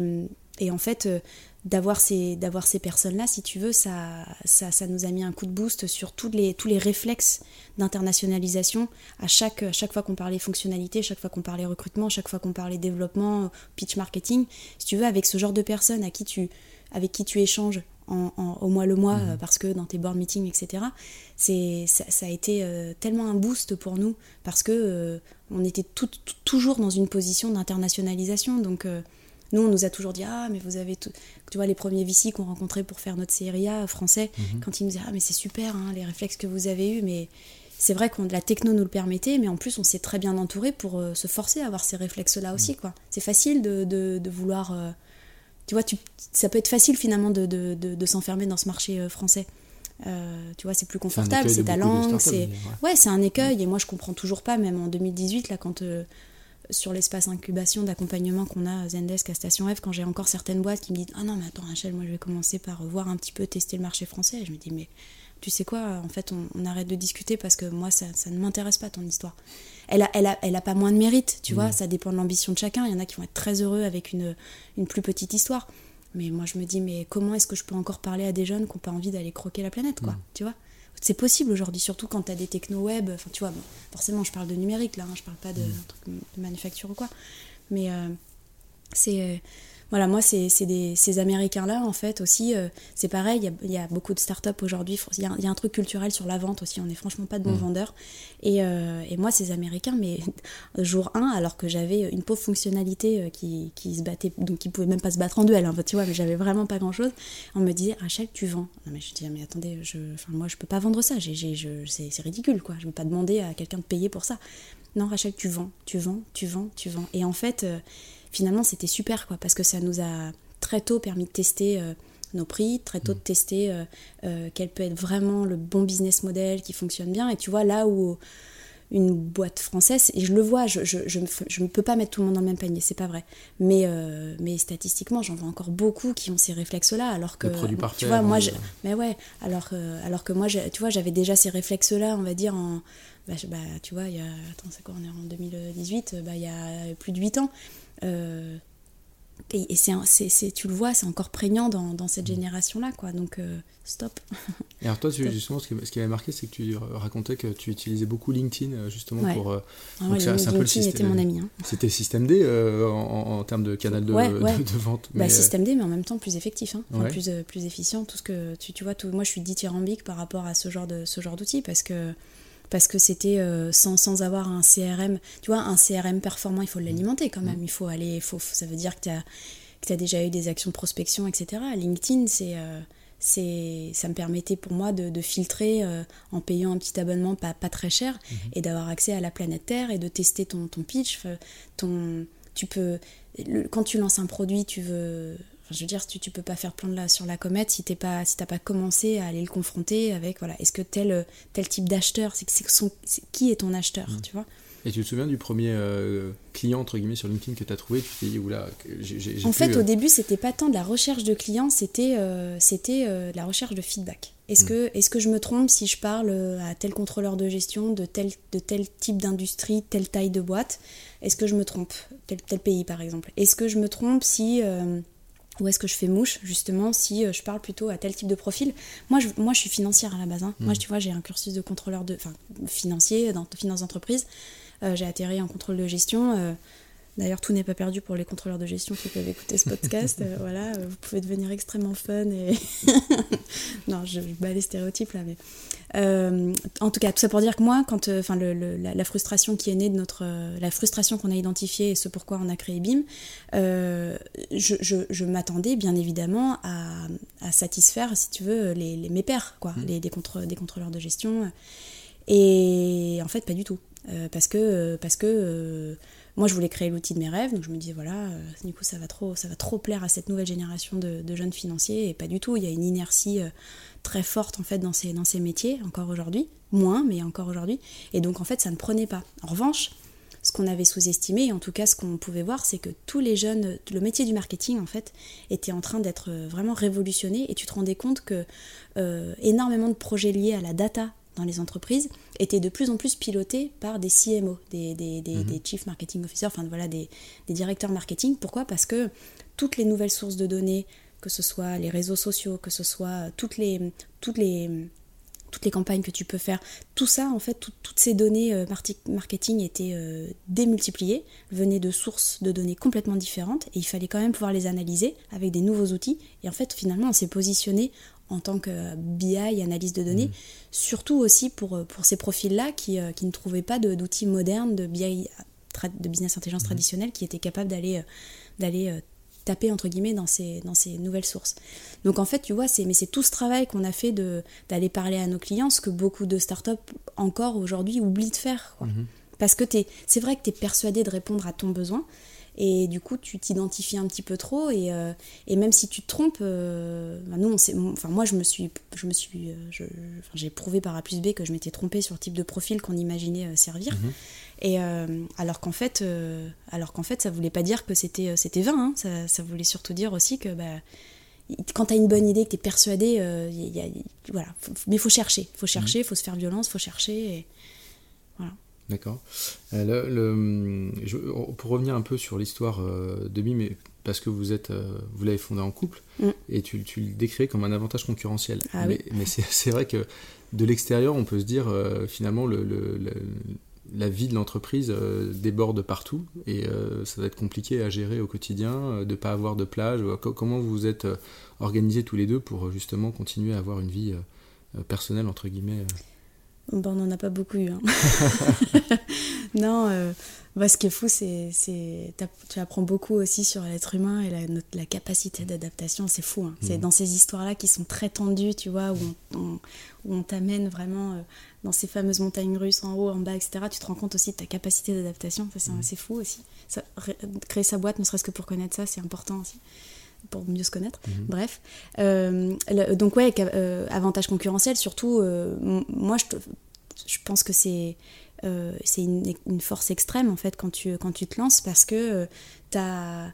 [SPEAKER 1] et en fait, euh, d'avoir ces, d'avoir ces personnes-là, si tu veux, ça, ça, nous a mis un coup de boost sur tous les, tous les réflexes d'internationalisation. À chaque, à chaque fois qu'on parlait fonctionnalité, chaque fois qu'on parlait recrutement, chaque fois qu'on parlait développement, pitch marketing, si tu veux, avec ce genre de personnes à qui tu, avec qui tu échanges en, en- au mois le mois, euh, parce que dans tes board meetings, etc., c'est, ça, ça a été euh, tellement un boost pour nous, parce que euh, on était tout- tout- toujours dans une position d'internationalisation. Donc, euh, nous, on nous a toujours dit Ah, mais vous avez tout. Tu vois, les premiers VC qu'on rencontrait pour faire notre série A français, quand ils nous disaient Ah, mais c'est super, hein, les réflexes que vous avez eus, mais. C'est vrai que la techno nous le permettait, mais en plus on s'est très bien entouré pour euh, se forcer à avoir ces réflexes-là aussi. quoi. C'est facile de, de- de vouloir euh, tu vois, tu, ça peut être facile finalement de, de, de- de s'enfermer dans ce marché euh, français. Euh, tu vois, c'est plus confortable, c'est ta langue, c'est ouais, c'est un écueil. Et moi, je comprends toujours pas, même en 2018, là, quand euh, sur l'espace incubation d'accompagnement qu'on a à Zendesk à Station F, quand j'ai encore certaines boîtes qui me disent ah non mais attends Rachel, moi je vais commencer par voir un petit peu tester le marché français. Et je me dis mais tu sais quoi, en fait on, on arrête de discuter parce que moi ça, ça ne m'intéresse pas ton histoire. Elle a, elle, a, elle a pas moins de mérite, tu vois, ça dépend de l'ambition de chacun. Il y en a qui vont être très heureux avec une, une plus petite histoire. Mais moi je me dis mais comment est-ce que je peux encore parler à des jeunes qui n'ont pas envie d'aller croquer la planète quoi, tu vois? C'est possible aujourd'hui, surtout quand tu as des techno-web. Enfin, tu vois, bon, forcément, je parle de numérique là, hein, je parle pas de, de manufacture ou quoi. Mais euh, c'est. euh, voilà, moi, c'est c'est des- ces Américains-là, en fait, aussi, euh, c'est pareil, il y a, il y a beaucoup de startups aujourd'hui. Il y, a- il y a un truc culturel sur la vente aussi, on n'est franchement pas de bons vendeurs. Et, euh, et moi, ces Américains, mais jour 1, alors que j'avais une pauvre fonctionnalité euh, qui, qui se battait, donc qui pouvait même pas se battre en duel, hein, tu vois, mais j'avais vraiment pas grand-chose, on me disait, Rachel, tu vends. Non, mais je disais, mais attendez, je, moi, je peux pas vendre ça, j'ai, j'ai- je- c'est, c'est ridicule, quoi. Je peux pas demander à quelqu'un de payer pour ça. Non, Rachel, tu vends, tu vends, tu vends, tu vends. Et en fait, euh, finalement, c'était super, quoi, parce que ça nous a très tôt permis de tester euh, nos prix, très tôt de tester euh, euh, quel peut être vraiment le bon business model qui fonctionne bien. Et tu vois, là où une boîte française, et je le vois, je, je, je, je ne peux pas mettre tout le monde dans le même panier, c'est pas vrai. Mais, euh, mais statistiquement, j'en vois encore beaucoup qui ont ces réflexes-là, alors que.
[SPEAKER 2] Le produit
[SPEAKER 1] tu
[SPEAKER 2] parfait
[SPEAKER 1] vois, moi, je- mais ouais, alors que, alors que moi, tu vois, j'avais déjà ces réflexes-là, on va dire, en. Bah, je- bah, tu vois, il y a. Attends, c'est quoi, on est en 2018, bah, il y a plus de 8 ans. Euh, et et tu le vois, c'est encore prégnant dans, dans cette génération-là, quoi. Donc, euh, stop.
[SPEAKER 2] Et alors toi, tu- justement, ce qui, ce qui avait marqué, c'est que tu racontais que tu utilisais beaucoup LinkedIn, euh, justement,
[SPEAKER 1] Ouais.
[SPEAKER 2] pour... euh,
[SPEAKER 1] Ah
[SPEAKER 2] donc
[SPEAKER 1] ouais,
[SPEAKER 2] c'est c'est un peu le
[SPEAKER 1] LinkedIn était
[SPEAKER 2] système...
[SPEAKER 1] mon ami. Hein.
[SPEAKER 2] C'était Système D euh, en, termes de canal de,
[SPEAKER 1] Ouais, ouais.
[SPEAKER 2] de, de vente.
[SPEAKER 1] Bah,
[SPEAKER 2] mais, euh,
[SPEAKER 1] système D, mais en même temps plus effectif, hein. Enfin,
[SPEAKER 2] Ouais.
[SPEAKER 1] plus, plus efficient. Tout ce que tu, tu vois, tout, moi je suis dithyrambique par rapport à ce genre de ce genre d'outil parce que parce que c'était euh, sans, sans avoir un CRM. Tu vois, un CRM performant, il faut l'alimenter quand même. Il faut aller, faut, ça veut dire que tu as que as déjà eu des actions de prospection, etc. LinkedIn, c'est euh, ça me permettait pour moi de, de filtrer euh, en payant un petit abonnement pas, pas très cher et d'avoir accès à la planète Terre et de tester ton, ton pitch. Enfin, Ton, tu peux, le- quand tu lances un produit, tu veux. Enfin, je veux dire, tu, tu peux pas faire plan de la, sur la comète si t'es pas, si t'as pas commencé à aller le confronter avec, voilà, est-ce que tel, tel type d'acheteur, c'est, c'est son- c'est- qui est ton acheteur, tu vois?
[SPEAKER 2] Et tu te souviens du premier euh, client, entre guillemets, sur LinkedIn que tu as trouvé? Tu t'es dit, oula, j'ai
[SPEAKER 1] En
[SPEAKER 2] pu,
[SPEAKER 1] fait,
[SPEAKER 2] euh,
[SPEAKER 1] au début, c'était pas tant de la recherche de clients, c'était euh, c'était de la recherche de feedback. Est-ce que, est que je me trompe si je parle à tel contrôleur de gestion de tel, de tel type d'industrie, telle taille de boîte? Est-ce que je me trompe? Tel, tel pays, par exemple. Est-ce que je me trompe si... ou est-ce que je fais mouche, justement, si euh, je parle plutôt à tel type de profil moi je, moi, je suis financière à la base. hein. Moi, tu vois, j'ai un cursus de contrôleur de... Enfin, financier, dans finance d'entreprise. Euh, j'ai atterri en contrôle de gestion. euh, D'ailleurs, tout n'est pas perdu pour les contrôleurs de gestion qui peuvent écouter ce podcast. Euh, voilà, vous pouvez devenir extrêmement fun et non, je, bats les stéréotypes là, mais en tout cas, tout ça pour dire que moi, quand, enfin, la, frustration qui est née de notre, la frustration qu'on a identifiée et ce pourquoi on a créé BIM, je, m'attendais bien évidemment à, satisfaire, si tu veux, les, mes pairs, quoi, mmh. les, des, des contrôleurs de gestion. Et en fait, pas du tout. Euh, parce que, euh, parce que euh, moi, je voulais créer l'outil de mes rêves, donc je me disais, voilà, du coup, ça va, trop, ça va trop plaire à cette nouvelle génération de, jeunes financiers, et pas du tout. Il y a une inertie très forte, en fait, dans ces, métiers, encore aujourd'hui. Moins, mais encore aujourd'hui. Et donc, en fait, ça ne prenait pas. En revanche, ce qu'on avait sous-estimé, et en tout cas ce qu'on pouvait voir, c'est que tous les jeunes, le métier du marketing en fait, était en train d'être vraiment révolutionné et tu te rendais compte que énormément de projets liés à la data dans les entreprises étaient de plus en plus pilotés par des CMO, des, des, des, mhm. Chief Marketing Officers, enfin voilà, des, directeurs marketing. Pourquoi? Parce que toutes les nouvelles sources de données, que ce soit les réseaux sociaux, que ce soit toutes les, toutes les, toutes les campagnes que tu peux faire, tout ça, en fait, toutes ces données euh, marketing étaient euh, démultipliées, venaient de sources de données complètement différentes, et il fallait quand même pouvoir les analyser avec des nouveaux outils. Et en fait, finalement, on s'est positionné en tant que BI, analyse de données, mmh. surtout aussi pour, euh, pour ces profils-là qui, euh, qui, ne trouvaient pas d'outils modernes de BI, de business intelligence mmh. traditionnelle, qui étaient capables d'aller euh, d'aller taper entre guillemets dans ces, dans ces nouvelles sources. Donc en fait, tu vois, c'est mais c'est tout ce travail qu'on a fait de d'aller parler à nos clients, ce que beaucoup de startups encore aujourd'hui oublient de faire. Mmh. Parce que c'est vrai que tu es persuadé de répondre à ton besoin, et du coup tu t'identifies un petit peu trop et, euh, et, même si tu te trompes euh, bah, nous on enfin moi je me suis je me suis euh, j'ai prouvé par A plus B que je m'étais trompée sur le type de profil qu'on imaginait servir mhm. et alors qu'en fait alors qu'en fait ça voulait pas dire que c'était c'était vain hein. ça, ça, voulait surtout dire aussi que bah, quand tu as une bonne idée, que tu es persuadé, y a, voilà, mais il faut chercher, il faut chercher, il mhm. faut se faire violence, il faut chercher. Et,
[SPEAKER 2] D'accord. Euh, pour revenir un peu sur l'histoire euh, de BIM, parce que vous êtes, euh, vous l'avez fondé en couple, mm. et tu, le décris comme un avantage concurrentiel.
[SPEAKER 1] Ah
[SPEAKER 2] mais, c'est vrai que de l'extérieur, on peut se dire finalement le, la vie de l'entreprise déborde partout, et ça va être compliqué à gérer au quotidien, de ne pas avoir de plage. Comment vous vous êtes organisés tous les deux pour justement continuer à avoir une vie personnelle entre guillemets
[SPEAKER 1] on n'en a pas beaucoup eu. Hein. non, euh, ce qui est fou, c'est tu apprends beaucoup aussi sur l'être humain et la, la capacité d'adaptation. C'est fou. Hein. C'est mm. dans ces histoires-là qui sont très tendues, tu vois, où on, où on t'amène vraiment euh, dans ces fameuses montagnes russes en haut, en bas, etc. Tu te rends compte aussi de ta capacité d'adaptation. C'est mm. fou aussi. Ça, créer sa boîte, ne serait-ce que pour connaître ça, c'est important aussi pour mieux se connaître. Mhm. Bref. Euh, donc ouais, euh, avantage concurrentiel, surtout, euh, moi je, je, pense que c'est c'est une, une, force extrême en fait quand tu, quand tu te lances parce que tu as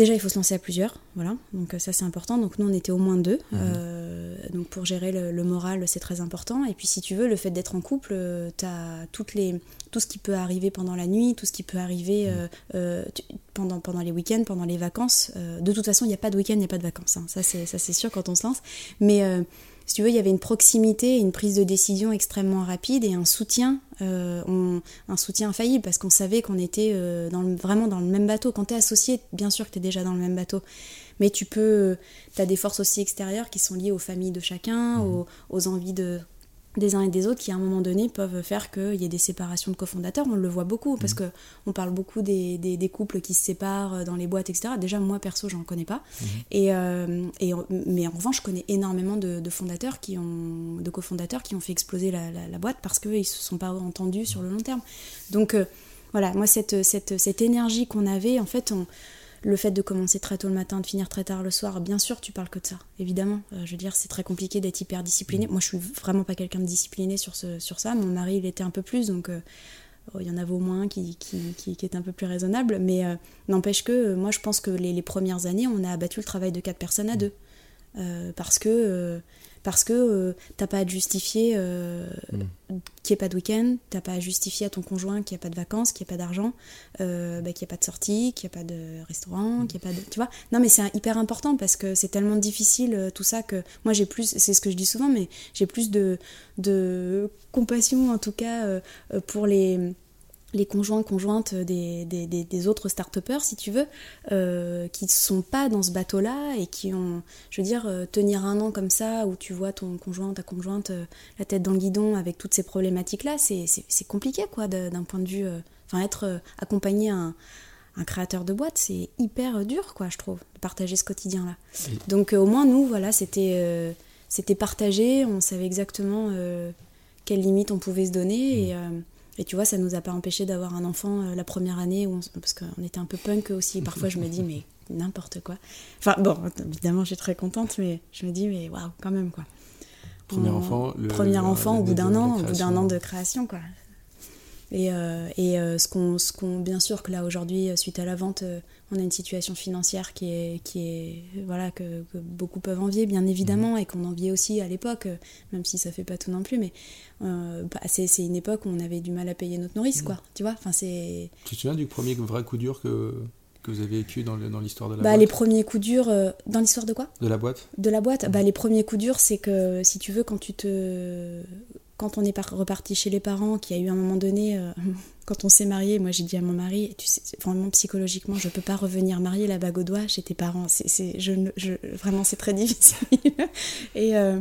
[SPEAKER 1] Déjà, il faut se lancer à plusieurs, voilà. Donc ça, c'est important. Donc nous, on était au moins deux. Mhm. Euh, donc pour gérer le, moral, c'est très important. Et puis si tu veux, le fait d'être en couple, euh, tu as toutes les, tout ce qui peut arriver pendant la nuit, tout ce qui peut arriver mhm. euh, pendant, pendant les week-ends, pendant les vacances. de toute façon, il n'y a pas de week-end, il n'y a pas de vacances. Hein. Ça, c'est sûr quand on se lance. Mais si tu veux, il y avait une proximité, une prise de décision extrêmement rapide et un soutien, euh, un soutien infaillible parce qu'on savait qu'on était euh, dans vraiment dans le même bateau. Quand tu es associé, bien sûr que tu es déjà dans le même bateau, mais tu peux, tu as des forces aussi extérieures qui sont liées aux familles de chacun, mmh. aux envies de des uns et des autres qui à un moment donné peuvent faire qu'il y ait des séparations de cofondateurs. On le voit beaucoup parce mmh. que on parle beaucoup des, des, couples qui se séparent euh, dans les boîtes, etc. Déjà moi perso j'en connais pas. Mmh. Et, euh, et, mais en revanche je connais énormément de, fondateurs qui ont de cofondateurs qui ont fait exploser la, la, boîte parce qu'ils se sont pas entendus sur le long terme. Donc euh, voilà, moi cette, cette, cette énergie qu'on avait, en fait on le fait de commencer très tôt le matin, de finir très tard le soir, bien sûr, tu parles que de ça, évidemment. Euh, je veux dire, c'est très compliqué d'être hyper discipliné. Mm. Moi, je suis vraiment pas quelqu'un de discipliné sur, ce, sur ça. Mon mari, il était un peu plus, donc euh, il y en avait au moins qui, qui, qui, est un peu plus raisonnable. Mais euh, n'empêche que moi, je pense que les, les, premières années, on a abattu le travail de quatre personnes à mm. Deux. parce que parce que euh, t'as pas à te justifier euh, mm. qu'il n'y ait pas de week-end, t'as pas à justifier à ton conjoint qu'il n'y a pas de vacances, qu'il n'y a pas d'argent, euh, bah, qu'il n'y a pas de sortie, qu'il n'y a pas de restaurant, qu'il n'y a pas de... Tu vois Non mais c'est hyper important parce que c'est tellement difficile tout ça que moi j'ai plus, c'est ce que je dis souvent, mais j'ai plus de, de compassion en tout cas pour les les conjoints conjointes des, des, des, autres start si tu veux, euh, qui ne sont pas dans ce bateau-là et qui ont, je veux dire, euh, tenir un an comme ça, où tu vois ton conjoint, ta conjointe, euh, la tête dans le guidon avec toutes ces problématiques-là, c'est compliqué, quoi, d'un point de vue... Enfin, être accompagné un, un créateur de boîte, c'est hyper dur, quoi, je trouve, de partager ce quotidien-là. Donc, au moins, nous, voilà, c'était c'était partagé, on savait exactement quelles limites on pouvait se donner, et mmh. Et tu vois, ça nous a pas empêché d'avoir un enfant euh, la première année, où parce qu'on était un peu punk aussi. Parfois, je me dis, mais n'importe quoi. Enfin, bon, évidemment, suis très contente, mais je me dis, mais waouh, quand même, quoi.
[SPEAKER 2] Premier enfant,
[SPEAKER 1] le, premier enfant au bout d'un an, au bout d'un an de création, quoi. Et, euh, et euh, ce qu'on, bien sûr que là aujourd'hui, suite à la vente, on a une situation financière qui est, qui est voilà, que, beaucoup peuvent envier, bien évidemment, mmh. et qu'on enviait aussi à l'époque, même si ça fait pas tout non plus, mais euh, bah, c'est, une époque où on avait du mal à payer notre nourrice, mmh. quoi, tu vois enfin, c'est...
[SPEAKER 2] Tu te souviens du premier vrai coup dur que, que vous avez vécu dans, dans l'histoire de la
[SPEAKER 1] bah,
[SPEAKER 2] boîte?
[SPEAKER 1] Les premiers coups durs, euh, dans l'histoire de quoi?
[SPEAKER 2] De la boîte?
[SPEAKER 1] De la boîte, bah, les premiers coups durs, c'est que, si tu veux, quand tu te quand on est reparti chez les parents, qu'il y a eu un moment donné, euh, quand on s'est marié, moi j'ai dit à mon mari, tu sais, vraiment psychologiquement, je peux pas revenir marier la bague au doigt chez tes parents. C'est, je, vraiment, c'est très difficile. et, euh,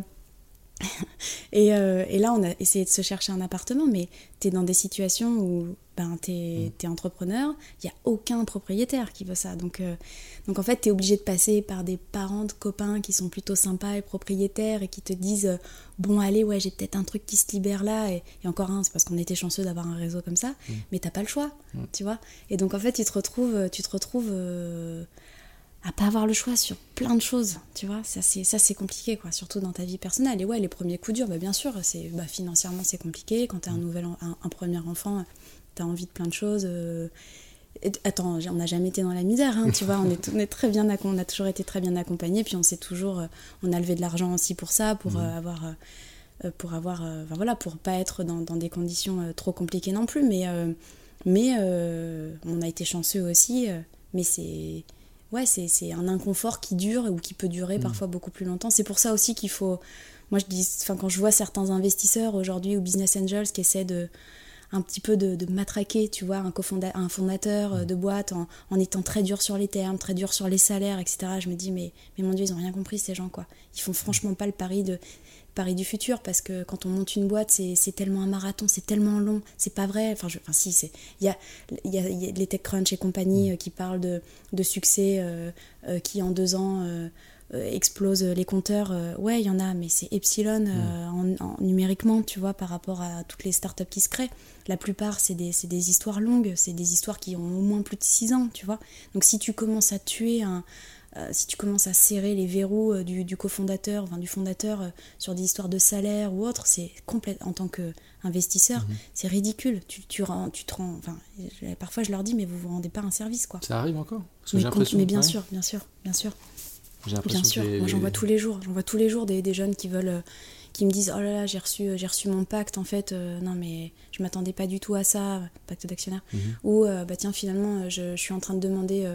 [SPEAKER 1] et, euh, et, là, on a essayé de se chercher un appartement, mais tu es dans des situations où ben, tu es, mm. entrepreneur, il n'y a aucun propriétaire qui veut ça. Donc, euh, donc en fait, tu es obligé de passer par des parents de copains qui sont plutôt sympas et propriétaires et qui te disent euh, Bon, allez, ouais, j'ai peut-être un truc qui se libère là. Et, encore un, c'est parce qu'on était chanceux d'avoir un réseau comme ça, mm. mais t'as pas le choix, mm. tu vois. Et donc en fait, tu te retrouves, tu te retrouves à pas avoir le choix sur plein de choses, tu vois, ça c'est ça c'est compliqué quoi, surtout dans ta vie personnelle. Et ouais, les premiers coups durs, bah, bien sûr, c'est bah, financièrement c'est compliqué. Quand t'as un nouvel un, premier enfant, t'as envie de plein de choses. Euh, attends, on n'a jamais été dans la misère, hein, tu vois, on est, on est très bien, on a toujours été très bien accompagnés, puis on s'est toujours, euh, on a levé de l'argent aussi pour ça, pour mmh. euh, avoir, pour avoir, enfin, voilà, pour pas être dans, dans des conditions trop compliquées non plus, mais mais on a été chanceux aussi, mais c'est ouais, c'est un inconfort qui dure ou qui peut durer mm. parfois beaucoup plus longtemps. C'est pour ça aussi qu'il faut. Moi, je dis, enfin, quand je vois certains investisseurs aujourd'hui ou business angels qui essaient de un petit peu de, matraquer, tu vois, un, un fondateur euh, mm. de boîte en, en, étant très dur sur les termes, très dur sur les salaires, etc. Je me dis, mais, mais mon Dieu, ils ont rien compris, ces gens, quoi. Ils font franchement pas le pari de pari du futur parce que quand on monte une boîte, c'est tellement un marathon, c'est tellement long, c'est pas vrai. Enfin, enfin si, il y a, y, a, y a les TechCrunch et compagnie mm. euh, qui parlent de, de succès euh, euh, qui en deux ans explosent les compteurs. ouais, il y en a, mais c'est epsilon mm. en, numériquement, tu vois, par rapport à toutes les startups qui se créent. La plupart, c'est des, des histoires longues, c'est des histoires qui ont au moins plus de six ans, tu vois. Donc si tu commences à tuer un euh, si tu commences à serrer les verrous euh, du, cofondateur, enfin, du fondateur euh, sur des histoires de salaire ou autre, c'est complète en tant qu'investisseur, mhm. c'est ridicule. Tu, tu, tu te rends, enfin, parfois je leur dis, mais vous vous rendez pas un service, quoi.
[SPEAKER 2] Ça arrive encore
[SPEAKER 1] mais, mais, bien sûr, bien sûr, bien sûr. Bien sûr, moi j'en vois tous les jours, j'en vois tous les jours des, des jeunes qui veulent qui me disent oh là là j'ai reçu j'ai reçu mon pacte en fait non mais je m'attendais pas du tout à ça pacte d'actionnaire. Mhm. ou bah tiens finalement je, je, suis en train de demander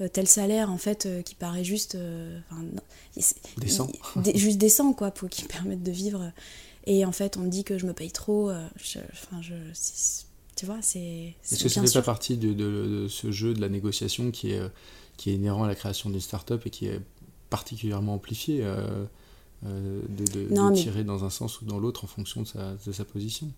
[SPEAKER 1] euh, tel salaire en fait euh, qui paraît juste euh,
[SPEAKER 2] décent.
[SPEAKER 1] juste décent quoi pour qui permette de vivre. Et en fait on me dit que je me paye trop enfin je, tu vois c'est
[SPEAKER 2] est-ce que ça fait pas partie de, ce jeu de la négociation qui est qui est inhérent à la création d'une start-up et qui est particulièrement amplifié de, tirer dans un sens ou dans l'autre en fonction de sa, de sa position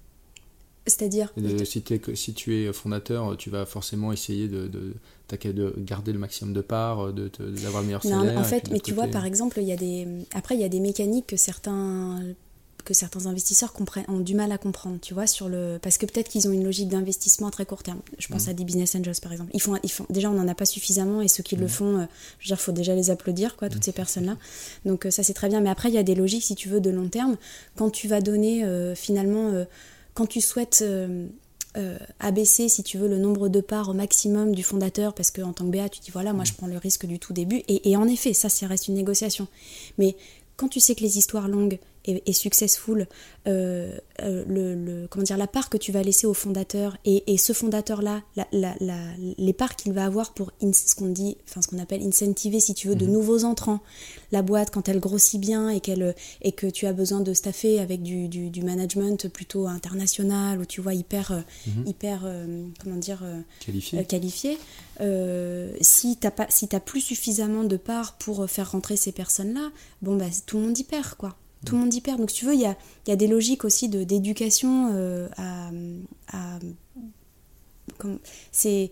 [SPEAKER 1] c'est-à-dire
[SPEAKER 2] si, si, tu es fondateur, tu vas forcément essayer de, de, de garder le maximum de parts, d'avoir le meilleur salaire.
[SPEAKER 1] en fait, mais tu vois, par exemple, il y a des... après, il y a des mécaniques que certains que certains investisseurs ont du mal à comprendre, tu vois, sur le parce que peut-être qu'ils ont une logique d'investissement à très court terme. Je pense mmh. à des business angels par exemple. Ils font, ils font, déjà on n'en a pas suffisamment et ceux qui le mmh. font, euh, je veux dire, faut déjà les applaudir, quoi, toutes mmh. ces personnes-là. Donc euh, ça c'est très bien. Mais après il y a des logiques, si tu veux, de long terme. Quand tu vas donner euh, finalement quand tu souhaites euh, euh, abaisser, si tu veux, le nombre de parts au maximum du fondateur, parce qu'en tant que BA, tu dis voilà, moi je prends le risque du tout début, et, en effet, ça, ça reste une négociation. Mais quand tu sais que les histoires longues, est, successful, euh, euh, le, comment dire, la part que tu vas laisser au fondateur et, ce fondateur-là, les parts qu'il va avoir pour ce qu'on dit, enfin ce qu'on appelle incentiver, si tu veux, de mhm. nouveaux entrants. La boîte, quand elle grossit bien et, qu'elle, et que tu as besoin de staffer avec du, du, management plutôt international ou tu vois hyper, mhm. hyper comment dire,
[SPEAKER 2] qualifié.
[SPEAKER 1] qualifié si tu n'as pas si plus suffisamment de parts pour faire rentrer ces personnes-là, bon bah tout le monde y perd quoi. Tout le monde y perd. Donc, si tu veux, il y a, y a, des logiques aussi d'éducation euh, à. à c'est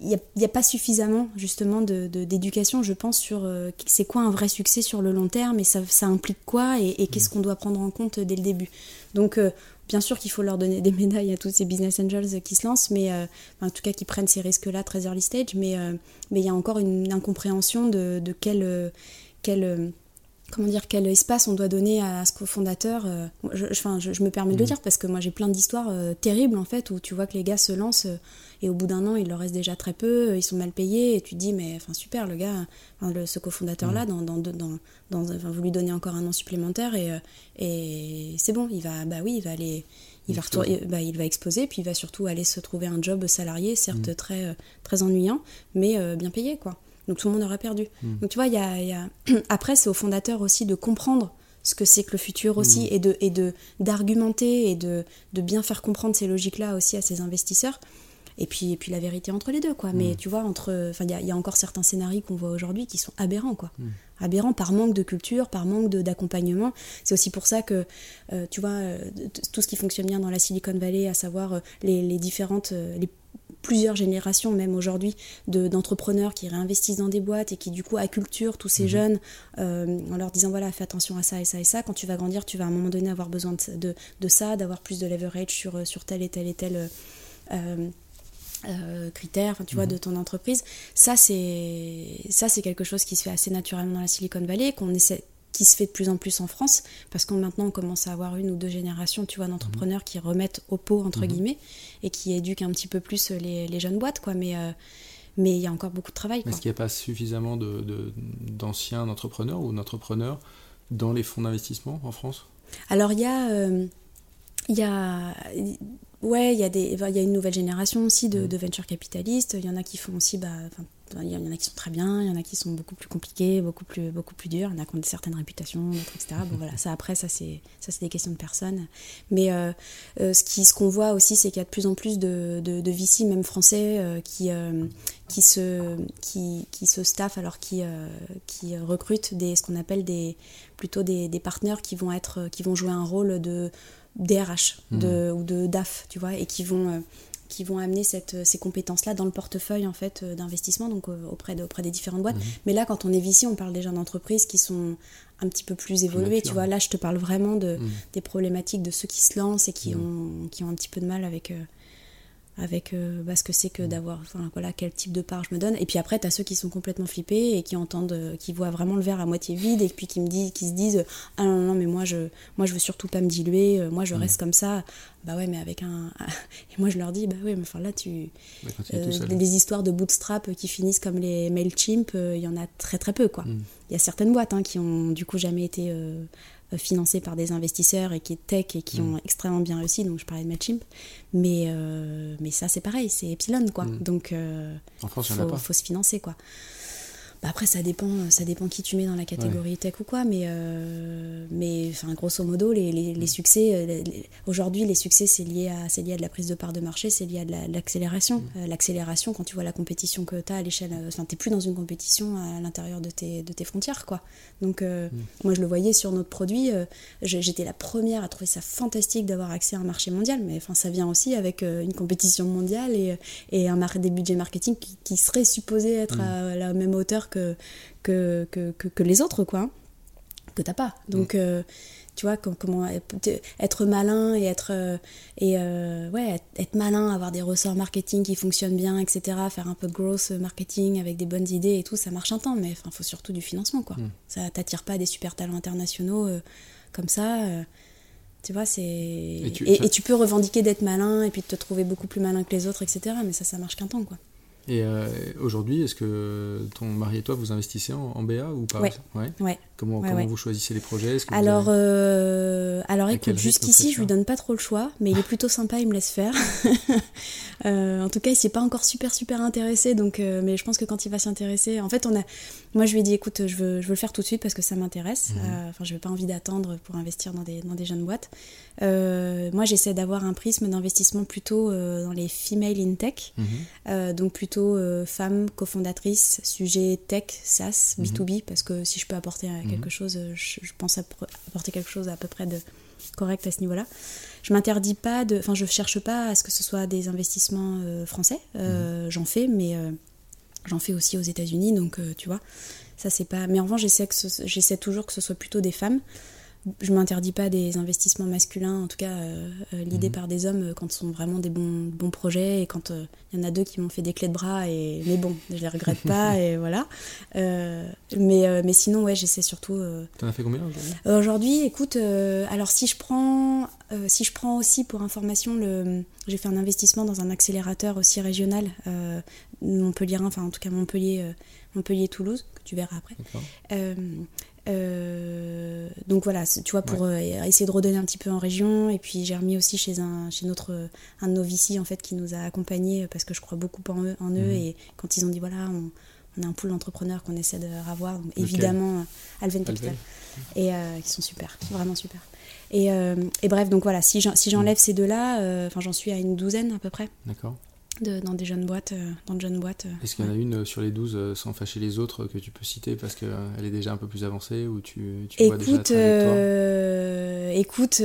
[SPEAKER 1] il n'y a, pas suffisamment justement d'éducation, de, je pense, sur euh, c'est quoi un vrai succès sur le long terme et ça, ça implique quoi et, qu'est-ce qu'on doit prendre en compte dès le début. Donc, euh, bien sûr qu'il faut leur donner des médailles à tous ces business angels qui se lancent, mais en tout cas qui prennent ces risques-là très early stage, mais mais il y a encore une incompréhension de, de quel, quel comment dire, quel espace on doit donner à ce cofondateur. Euh, je, enfin, je, me permets de le mm. dire parce que moi j'ai plein d'histoires euh, terribles en fait où tu vois que les gars se lancent euh, et au bout d'un an il leur reste déjà très peu, ils sont mal payés et tu te dis mais enfin super le gars, le, ce cofondateur là, mm. dans, dans, dans, vous lui donnez encore un an supplémentaire et, et c'est bon, il va, bah oui, il va aller. Il va, bah, il va exploser, puis il va surtout aller se trouver un job salarié, certes mm. très, très ennuyant, mais bien payé, quoi. Donc tout le monde aurait perdu. Hmm. Donc tu vois, il y a, après, c'est au fondateur aussi de comprendre ce que c'est que le futur aussi hmm. et de et de d'argumenter et de, de, bien faire comprendre ces logiques-là aussi à ses investisseurs. Et puis, et puis la vérité entre les deux, quoi. Mais hmm. tu vois, entre, enfin, il y, a encore certains scénarios qu'on voit aujourd'hui qui sont aberrants, quoi. Aberrants par manque de culture, par manque d'accompagnement. C'est aussi pour ça que, euh, tu vois, euh, tout ce qui fonctionne bien dans la Silicon Valley, à savoir euh, les, les, différentes, les plusieurs générations même aujourd'hui d'entrepreneurs qui réinvestissent dans des boîtes et qui du coup acculturent tous ces mhm. jeunes euh, en leur disant voilà fais attention à ça et ça et ça quand tu vas grandir tu vas à un moment donné avoir besoin de, de, ça d'avoir plus de leverage sur, euh, sur tel et tel et tel euh, critères tu vois mhm. de ton entreprise ça c'est ça c'est quelque chose qui se fait assez naturellement dans la Silicon Valley qu'on essaie qui se fait de plus en plus en France, parce qu'on maintenant on commence à avoir une ou deux générations, tu vois, d'entrepreneurs qui remettent au pot entre mhm. guillemets et qui éduquent un petit peu plus les, jeunes boîtes, quoi. Mais euh, mais il y a encore beaucoup de travail.
[SPEAKER 2] Est-ce qu'il n'y a pas suffisamment d'anciens de, entrepreneurs ou d'entrepreneurs dans les fonds d'investissement en France?
[SPEAKER 1] Alors il y a euh, il y a ouais il y a des il y a une nouvelle génération aussi de, mhm. de venture capitalistes. Il y en a qui font aussi bah, il y en a qui sont très bien, il y en a qui sont beaucoup plus compliqués, beaucoup plus, beaucoup plus durs, il y en a qui ont certaines réputations, etc. Bon voilà, ça après, ça c'est, ça c'est des questions de personnes. Mais euh, euh, ce, qui, ce qu'on voit aussi, c'est qu'il y a de plus en plus de, de, de VC, même français, euh, qui, qui, se, qui, qui se staffent, alors qui, qui recrutent des, ce qu'on appelle des, plutôt des, des partenaires qui vont, être, qui vont jouer un rôle de DRH de, mmh. ou de DAF, tu vois, et qui vont qui vont amener cette, euh, ces compétences-là dans le portefeuille en fait euh, d'investissement, donc euh, auprès, de, auprès des différentes boîtes. Mhm. Mais là, quand on est VC, on parle déjà d'entreprises qui sont un petit peu plus évoluées. Tu vois, là, je te parle vraiment de, mhm. des problématiques de ceux qui se lancent et qui, mhm. ont, qui ont un petit peu de mal avec, avec euh, bah, ce que c'est que mm. d'avoir, enfin voilà, quel type de part je me donne. Et puis après, tu as ceux qui sont complètement flippés et qui entendent, euh, qui voient vraiment le verre à moitié vide et puis qui me disent, qui se disent, ah non, non, mais moi je, moi je veux surtout pas me diluer, euh, moi je mm. reste comme ça. Bah ouais, mais avec un. et moi je leur dis, bah ouais, mais enfin là, tu. des histoires de bootstrap qui finissent comme les MailChimp, il y en a très très peu, quoi. Mm. Il y a certaines boîtes hein, qui ont du coup jamais été financés par des investisseurs et qui est tech et qui mm. ont extrêmement bien réussi. Donc je parlais de Mailchimp. Mais, euh, mais ça, c'est pareil, c'est Epsilon, quoi. Mm. Donc, euh,
[SPEAKER 2] en France,
[SPEAKER 1] il faut, faut se financer, quoi. Bah après, ça dépend, ça dépend qui tu mets dans la catégorie tech ou quoi, mais, euh, mais enfin, grosso modo, les, les, les mm. succès, euh, aujourd'hui, les succès, c'est lié, à, lié à de la prise de part de marché, c'est lié à de l'accélération. Mm. Euh, l'accélération, quand tu vois la compétition que tu as à l'échelle, enfin, tu plus dans une compétition à l'intérieur de tes, de tes frontières, quoi. Donc, mm. moi, je le voyais sur notre produit, j'étais la première à trouver ça fantastique d'avoir accès à un marché mondial, mais enfin, ça vient aussi avec une compétition mondiale et, et un, des budgets marketing qui, qui seraient supposés être à la même hauteur que, que, que, que, les autres, quoi, que t'as pas. Donc, mm. euh, tu vois, comment être malin et être, euh, et, euh, ouais, être malin, avoir des ressorts marketing qui fonctionnent bien, etc., faire un peu de growth marketing avec des bonnes idées et tout, ça marche un temps, mais il faut surtout du financement, quoi. Mm. Ça t'attire pas des super talents internationaux comme ça. tu vois, c'est. Et, et, tu peux revendiquer d'être malin et puis de te trouver beaucoup plus malin que les autres, etc. Mais ça, ça marche qu'un temps, quoi.
[SPEAKER 2] Et euh, aujourd'hui, est-ce que ton mari et toi, vous investissez en, BA ou pas
[SPEAKER 1] Ouais. ouais.
[SPEAKER 2] Comment, comment vous choisissez les projets?
[SPEAKER 1] Alors, euh, alors écoute, jusqu'ici, je lui donne pas trop le choix, mais il est plutôt sympa, il me laisse faire. Euh, en tout cas, il s'est pas encore super super intéressé, donc, euh, mais je pense que quand il va s'intéresser, en fait, on a, moi je lui ai dit, écoute, je veux, je veux le faire tout de suite parce que ça m'intéresse. Mhm. Enfin, je n'ai pas envie d'attendre pour investir dans des, dans des jeunes boîtes. moi, j'essaie d'avoir un prisme d'investissement plutôt dans les female in tech, mhm. donc plutôt femmes cofondatrices, sujet tech, SaaS, B2B, mhm. parce que si je peux apporter quelque chose, euh, je, pense apporter quelque chose à peu près de correct à ce niveau-là. Je m'interdis pas de, enfin je cherche pas à ce que ce soit des investissements euh, français. Euh, mhm. J'en fais, mais j'en fais aussi aux États-Unis, donc tu vois, ça c'est pas. Mais en revanche, j'essaie j'essaie toujours que ce soit plutôt des femmes je m'interdis pas des investissements masculins, en tout cas euh, euh, l'idée mhm. par des hommes euh, quand ce sont vraiment des bons, bons projets et quand il y en a deux qui m'ont fait des clés de bras et mais bon, je les regrette pas et voilà. mais, mais sinon ouais, j'essaie surtout.
[SPEAKER 2] T'en as fait combien aujourd'hui?
[SPEAKER 1] Aujourd'hui, écoute, alors si je prends si je prends aussi pour information le, j'ai fait un investissement dans un accélérateur aussi régional Montpellier, enfin en tout cas Montpellier, Montpellier Toulouse que tu verras après. Euh, donc voilà, tu vois, pour euh, essayer de redonner un petit peu en région. Et puis j'ai remis aussi chez, un, chez notre, un de nos VC en fait, qui nous a accompagnés parce que je crois beaucoup en eux. En eux mhm. Et quand ils ont dit voilà, on, on a un pool d'entrepreneurs qu'on essaie de revoir, donc évidemment euh, Alven Capital. Et qui sont super, vraiment super. Et, et bref, donc voilà, si j'enlève si ces deux-là, enfin j'en suis à une douzaine à peu près.
[SPEAKER 2] D'accord
[SPEAKER 1] dans des jeunes boîtes. Euh, dans de jeunes boîtes
[SPEAKER 2] euh, Est-ce qu'il y en a une euh, sur les 12, sans fâcher les autres, que tu peux citer parce qu'elle est déjà un peu plus avancée ou tu, tu
[SPEAKER 1] écoute, vois déjà Écoute,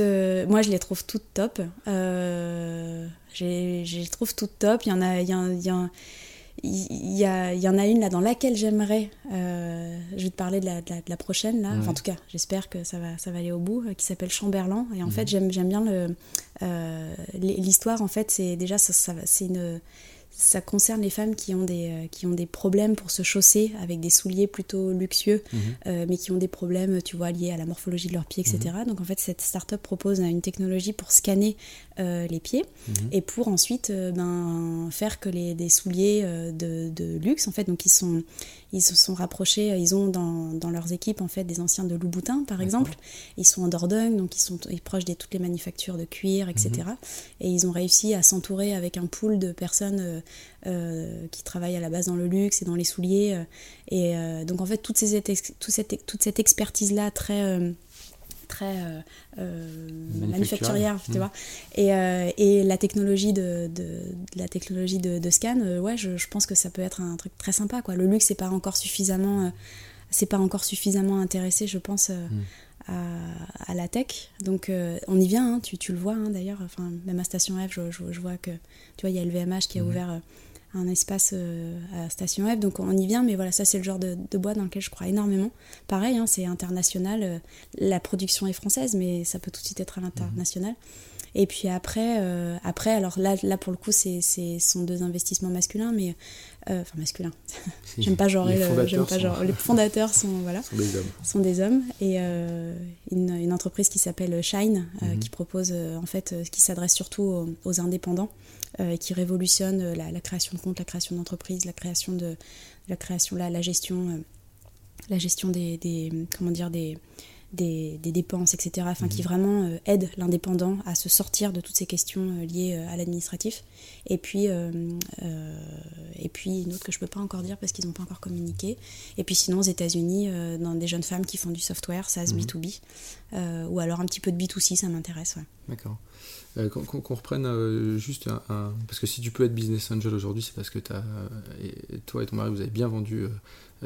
[SPEAKER 1] moi je les trouve toutes top. je les trouve toutes top. Il y en a, il y a, y a il y, a, il y, en a une là dans laquelle j'aimerais, euh, je vais te parler de la, de la, prochaine là, enfin, en tout cas j'espère que ça va, ça va aller au bout, euh, qui s'appelle Chamberlain. Et en fait j'aime bien le, euh, l'histoire, en fait c'est déjà ça, ça c'est une ça concerne les femmes qui ont, des, qui ont des problèmes pour se chausser avec des souliers plutôt luxueux, mhm. euh, mais qui ont des problèmes, tu vois, liés à la morphologie de leurs pieds, etc. Mhm. Donc en fait, cette start-up propose une technologie pour scanner euh, les pieds mhm. et pour ensuite ben, faire que les, des souliers de, de, luxe, en fait, donc ils sont, ils se sont rapprochés, euh, ils ont dans, dans, leurs équipes en fait des anciens de Louboutin par exemple. Ils sont en Dordogne, donc ils sont proches de toutes les manufactures de cuir, etc. Mhm. Et ils ont réussi à s'entourer avec un pool de personnes euh, euh, qui travaillent à la base dans le luxe et dans les souliers. et donc en fait toute, ces, toute, cette, toute cette expertise là très très euh, euh, manufacturière, tu mmh. vois. Et, euh, et, la technologie de, de, la technologie de, scan, ouais, je, je, pense que ça peut être un truc très sympa, quoi. Le luxe, c'est pas encore suffisamment, c'est pas encore suffisamment intéressé, je pense. Mmh. À, à, la tech. Donc on y vient, hein, tu, tu, le vois hein, d'ailleurs, enfin, même à Station F, je, je, vois que tu vois, il y a LVMH qui a mmh. ouvert un espace euh, à Station F, donc on y vient, mais voilà, ça c'est le genre de, boîte dans lequel je crois énormément. Pareil, hein, c'est international, euh, la production est française, mais ça peut tout de suite être à l'international. Et puis après, euh, après alors là, là pour le coup, c'est sont deux investissements masculins, mais enfin masculins. j'aime pas genre, j'aime pas genre. Les fondateurs sont voilà,
[SPEAKER 2] sont des hommes.
[SPEAKER 1] Sont des hommes et une, une, entreprise qui s'appelle Shine, mhm. qui propose en fait, qui s'adresse surtout aux indépendants. Euh, qui révolutionne euh, la, création de comptes, la création d'entreprises, la création de la création, la, la gestion, euh, la gestion des, des, comment dire des des, dépenses, etc. Enfin, qui mhm. vraiment aide l'indépendant à se sortir de toutes ces questions liées à l'administratif. Et puis, et puis une autre que je peux pas encore dire parce qu'ils n'ont pas encore communiqué. Et puis sinon, aux États-Unis, dans des jeunes femmes qui font du software, SaaS, B2B, mhm. ou alors un petit peu de B2C, ça m'intéresse. Ouais.
[SPEAKER 2] D'accord. Euh, qu'on reprenne euh, juste un, Parce que si tu peux être business angel aujourd'hui, c'est parce que as, et toi et ton mari, vous avez bien vendu euh,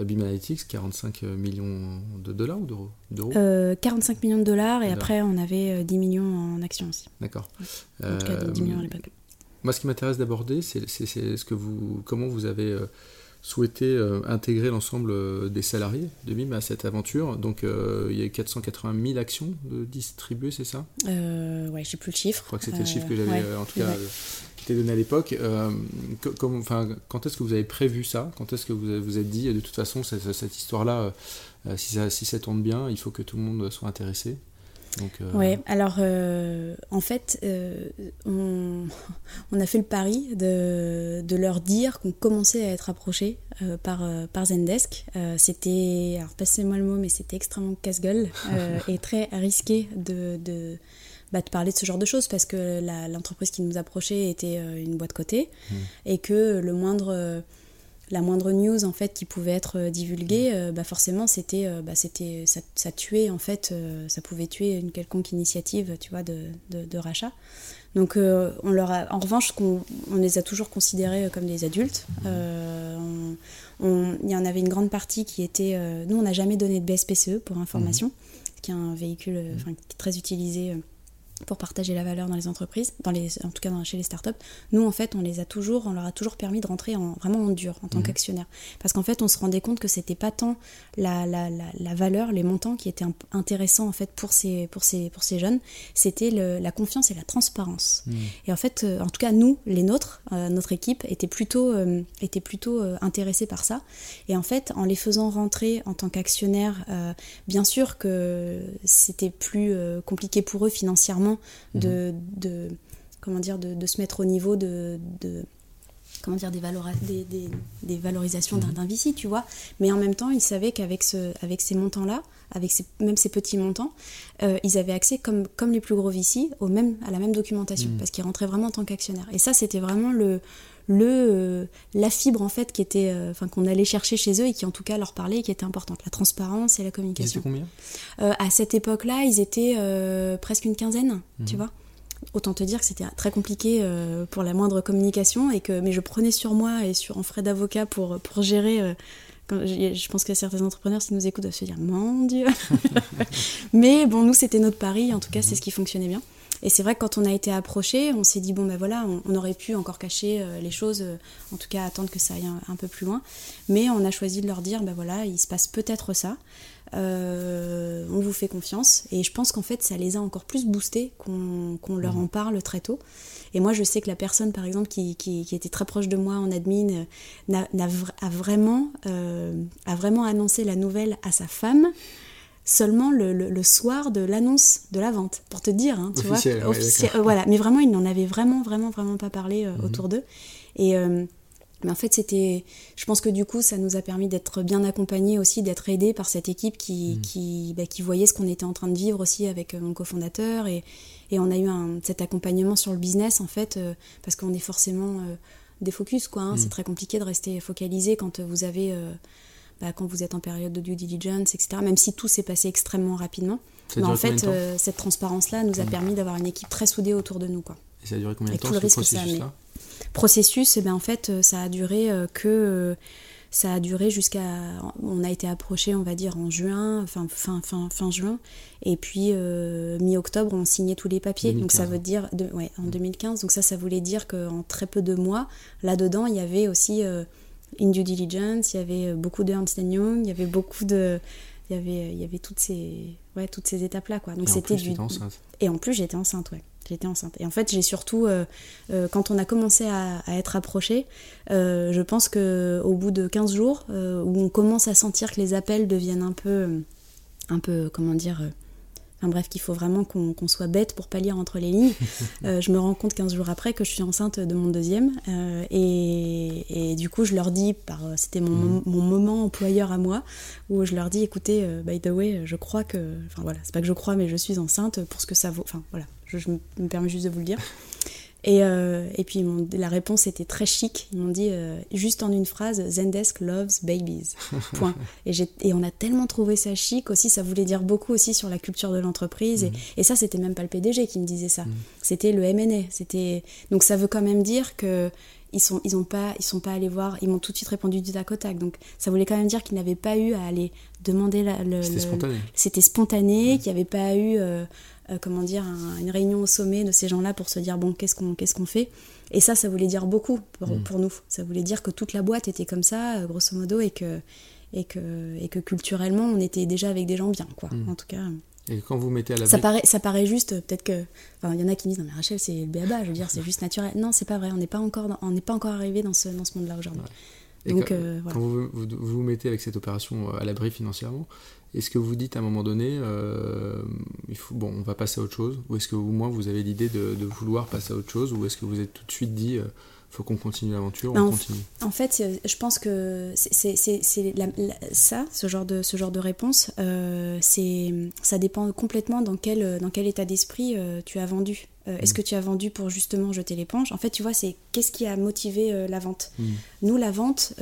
[SPEAKER 2] BIM Analytics, 45 millions de dollars ou d'euros?
[SPEAKER 1] 45 millions de dollars, et après on avait 10 millions en actions aussi.
[SPEAKER 2] D'accord.
[SPEAKER 1] En tout cas, 10 millions à l'époque.
[SPEAKER 2] Moi, ce qui m'intéresse d'aborder, c'est ce que vous, comment vous avez souhaité euh, intégrer l'ensemble euh, des salariés de BIM à cette aventure. Donc euh, il y a eu 480 000 actions de distribuées, c'est ça?
[SPEAKER 1] Euh, Ouais, j'ai plus le chiffre.
[SPEAKER 2] Je crois que c'était le chiffre que j'avais en tout cas été donné à l'époque. enfin, quand est-ce que vous avez prévu ça? Quand est-ce que vous vous êtes dit, de toute façon, cette, cette histoire-là, si, ça, si ça tourne bien, il faut que tout le monde soit intéressé? Euh,
[SPEAKER 1] Ouais, alors euh, en fait, euh, on, on a fait le pari de, de leur dire qu'on commençait à être approché euh, par, euh, par Zendesk. Euh, c'était, alors passez-moi le mot, mais c'était extrêmement casse-gueule euh, et très risqué de, de, bah, de parler de ce genre de choses parce que l'entreprise qui nous approchait était euh, une boîte cotée et que le moindre. euh, la moindre news en fait qui pouvait être euh, divulguée, euh, bah forcément c'était, euh, bah, c'était ça, ça tuait en fait, euh, ça pouvait tuer une quelconque initiative, tu vois, de, de, de rachat. Donc on leur a, en revanche, qu'on- on, les a toujours considérés comme des adultes. On- on- Il y en avait une grande partie qui était, nous on n'a jamais donné de BSPCE pour information, qui est un véhicule qui est très utilisé. Pour partager la valeur dans les entreprises, dans les, en tout cas dans- chez les startups. Nous, en fait, on les a toujours, on leur a toujours permis de rentrer en, vraiment en dur en tant qu'actionnaire. Parce qu'en fait, on se rendait compte que c'était pas tant la, la, la, la valeur, les montants qui étaient intéressants en fait pour ces, pour ces, pour ces jeunes, c'était la confiance et la transparence. Et en fait, euh, en tout cas, nous, les nôtres, euh, notre équipe, était plutôt, euh, était plutôt euh, intéressée par ça. Et en fait, en les faisant rentrer en tant qu'actionnaires, euh, bien sûr que c'était plus compliqué pour eux financièrement de, de comment dire, de, de se mettre au niveau de, de comment dire, des, valora- des, des- des valorisations d'un d'un VC, tu vois. Mais en même temps, ils savaient qu'avec ce, avec ces montants-là, avec ces, même ces petits montants, euh, ils avaient accès, comme, comme les plus gros VC, au même, à la même documentation, parce qu'ils rentraient vraiment en tant qu'actionnaires. Et ça, c'était vraiment le, le, euh, la fibre, en fait, qui était, euh, enfin, qu'on allait chercher chez eux et qui, en tout cas, leur parlait et qui était importante. La transparence et la
[SPEAKER 2] Ils étaient
[SPEAKER 1] communication.
[SPEAKER 2] combien
[SPEAKER 1] Euh, à cette époque-là, ils étaient presque une quinzaine, tu
[SPEAKER 2] Mhm.
[SPEAKER 1] vois. Autant te dire que c'était très compliqué pour la moindre communication, et que, mais je prenais sur moi et sur, en frais d'avocat pour, pour gérer. quand- je je pense que certains entrepreneurs, s'ils nous écoutent, doivent se dire Mon Dieu Mais bon, nous, c'était notre pari, en tout cas, c'est ce qui fonctionnait bien. Et c'est vrai que quand on a été approché, on s'est dit Bon, ben voilà, on, on aurait pu encore cacher euh, les choses, euh, en tout cas attendre que ça aille un, un peu plus loin. Mais on a choisi de leur dire Ben voilà, il se passe peut-être ça. Euh, on vous fait confiance. Et je pense qu'en fait, ça les a encore plus boostés qu'on qu'on leur en parle très tôt. Et moi, je sais que la personne, par exemple, qui, qui- qui était très proche de moi en admin, n'a- a, vraiment, a vraiment annoncé la nouvelle à sa femme seulement le, le- le soir de l'annonce de la vente, pour te dire, hein, tu
[SPEAKER 2] Officiel,
[SPEAKER 1] vois.
[SPEAKER 2] ouais,
[SPEAKER 1] Officiel, euh, voilà. Mais vraiment, ils n'en avaient vraiment, vraiment, vraiment pas parlé
[SPEAKER 2] Mhm.
[SPEAKER 1] euh, autour d'eux. Et euh, mais en fait, c'était. Je pense que du coup, ça nous a permis d'être bien accompagnés aussi, d'être aidés par cette équipe qui,
[SPEAKER 2] Mhm.
[SPEAKER 1] qui, bah, qui voyait ce qu'on était en train de vivre aussi avec euh, mon cofondateur. Et, et on a eu un, cet accompagnement sur le business, en fait, euh, parce qu'on est forcément euh, des focus, quoi. hein.
[SPEAKER 2] Mhm.
[SPEAKER 1] C'est très compliqué de rester focalisé quand vous avez. euh, bah, quand vous êtes en période de due diligence, etc. Même si tout s'est passé extrêmement rapidement. Mais en fait, euh, cette transparence-là nous a permis d'avoir une équipe très soudée autour de nous, quoi
[SPEAKER 2] Et ça a duré combien de temps
[SPEAKER 1] tout le
[SPEAKER 2] ce
[SPEAKER 1] risque que ça a
[SPEAKER 2] processus-là
[SPEAKER 1] processus, eh ben, en fait, euh, ça a duré euh, que. euh, ça a duré jusqu'à. On a été approché, on va dire, en juin, fin, fin, fin, fin juin. Et puis, euh, mi-octobre, on signait tous les papiers. Donc, ça
[SPEAKER 2] 2015.
[SPEAKER 1] veut dire. De, ouais, en 2015. Donc, ça, ça voulait dire qu'en très peu de mois, là-dedans, il y avait aussi euh, une due diligence, il y avait euh, beaucoup de Ernst Young, il y avait beaucoup de. Il y avait, il y avait toutes ces, ouais, toutes ces étapes-là, quoi. Donc,
[SPEAKER 2] Et en
[SPEAKER 1] c'était
[SPEAKER 2] plus,
[SPEAKER 1] du.
[SPEAKER 2] enceinte.
[SPEAKER 1] Et en plus, j'étais enceinte, ouais. J'étais enceinte. Et en fait, j'ai surtout, euh, euh, quand on a commencé à, à être approché, euh, je pense que au bout de 15 jours, euh, où on commence à sentir que les appels deviennent un peu, euh, un peu, comment dire, euh, enfin bref, qu'il faut vraiment qu'on soit bête pour pas lire entre les lignes, euh, je me rends compte 15 jours après que je suis enceinte de mon deuxième. euh, et, et du coup, je leur dis, par, c'était mon,
[SPEAKER 2] Mhm.
[SPEAKER 1] mon moment employeur à moi, où je leur dis, écoutez, euh, by the way, je crois que, enfin voilà, c'est pas que je crois, mais je suis enceinte pour ce que ça vaut. Enfin voilà, je, me permets juste de vous le dire. Et, euh, et puis la réponse était très chic. Ils m'ont dit euh, juste en une phrase Zendesk loves babies. Point. Et, on a tellement trouvé ça chic aussi. Ça voulait dire beaucoup aussi sur la culture de l'entreprise. Et, et ça, c'était même pas le PDG qui me disait ça. C'était le MNA. C'était donc ça veut quand même dire que ils sont ils ont pas ils sont pas allés voir. Ils m'ont tout de suite répondu du tac au tac. Donc ça voulait quand même dire qu'ils n'avaient pas eu à aller demander la, le,
[SPEAKER 2] C'était
[SPEAKER 1] le-
[SPEAKER 2] spontané.
[SPEAKER 1] c'était spontané, qu'il n'y avait pas eu, euh, euh, comment dire, un- une réunion au sommet de ces gens-là pour se dire, bon, qu'est-ce qu'on qu'est-ce qu'on fait? Et ça, ça voulait dire beaucoup pour,
[SPEAKER 2] Mm.
[SPEAKER 1] pour nous. Ça voulait dire que toute la boîte était comme ça, euh, grosso modo, et que, et, que, et que culturellement, on était déjà avec des gens bien, quoi.
[SPEAKER 2] Mm.
[SPEAKER 1] En tout cas,
[SPEAKER 2] Et quand vous mettez à la
[SPEAKER 1] ça paraît, ça paraît juste, euh, peut-être que... Enfin, il y en a qui disent, non mais Rachel, c'est le béaba, je veux dire, c'est juste naturel. Non, c'est pas vrai, on n'est pas encore, dans- on n'est pas encore arrivé dans ce, dans ce monde-là aujourd'hui. Donc,
[SPEAKER 2] quand, quand vous, vous, vous mettez avec cette opération à l'abri financièrement, est-ce que vous dites à un moment donné, euh, il faut, bon, on va passer à autre chose Ou est-ce que au moins vous avez l'idée de, vouloir passer à autre chose Ou est-ce que vous êtes tout de suite dit, il euh, faut qu'on continue l'aventure, on
[SPEAKER 1] en,
[SPEAKER 2] continue
[SPEAKER 1] En fait, euh, je pense que c'est ça, ce genre de, ce genre de réponse, euh, ça dépend complètement dans quel, dans quel état d'esprit tu as vendu. Est-ce mm. que tu as vendu pour justement jeter l'éponge En fait, tu vois, c'est qu'est-ce qui a motivé la vente? Mm. Nous, la vente,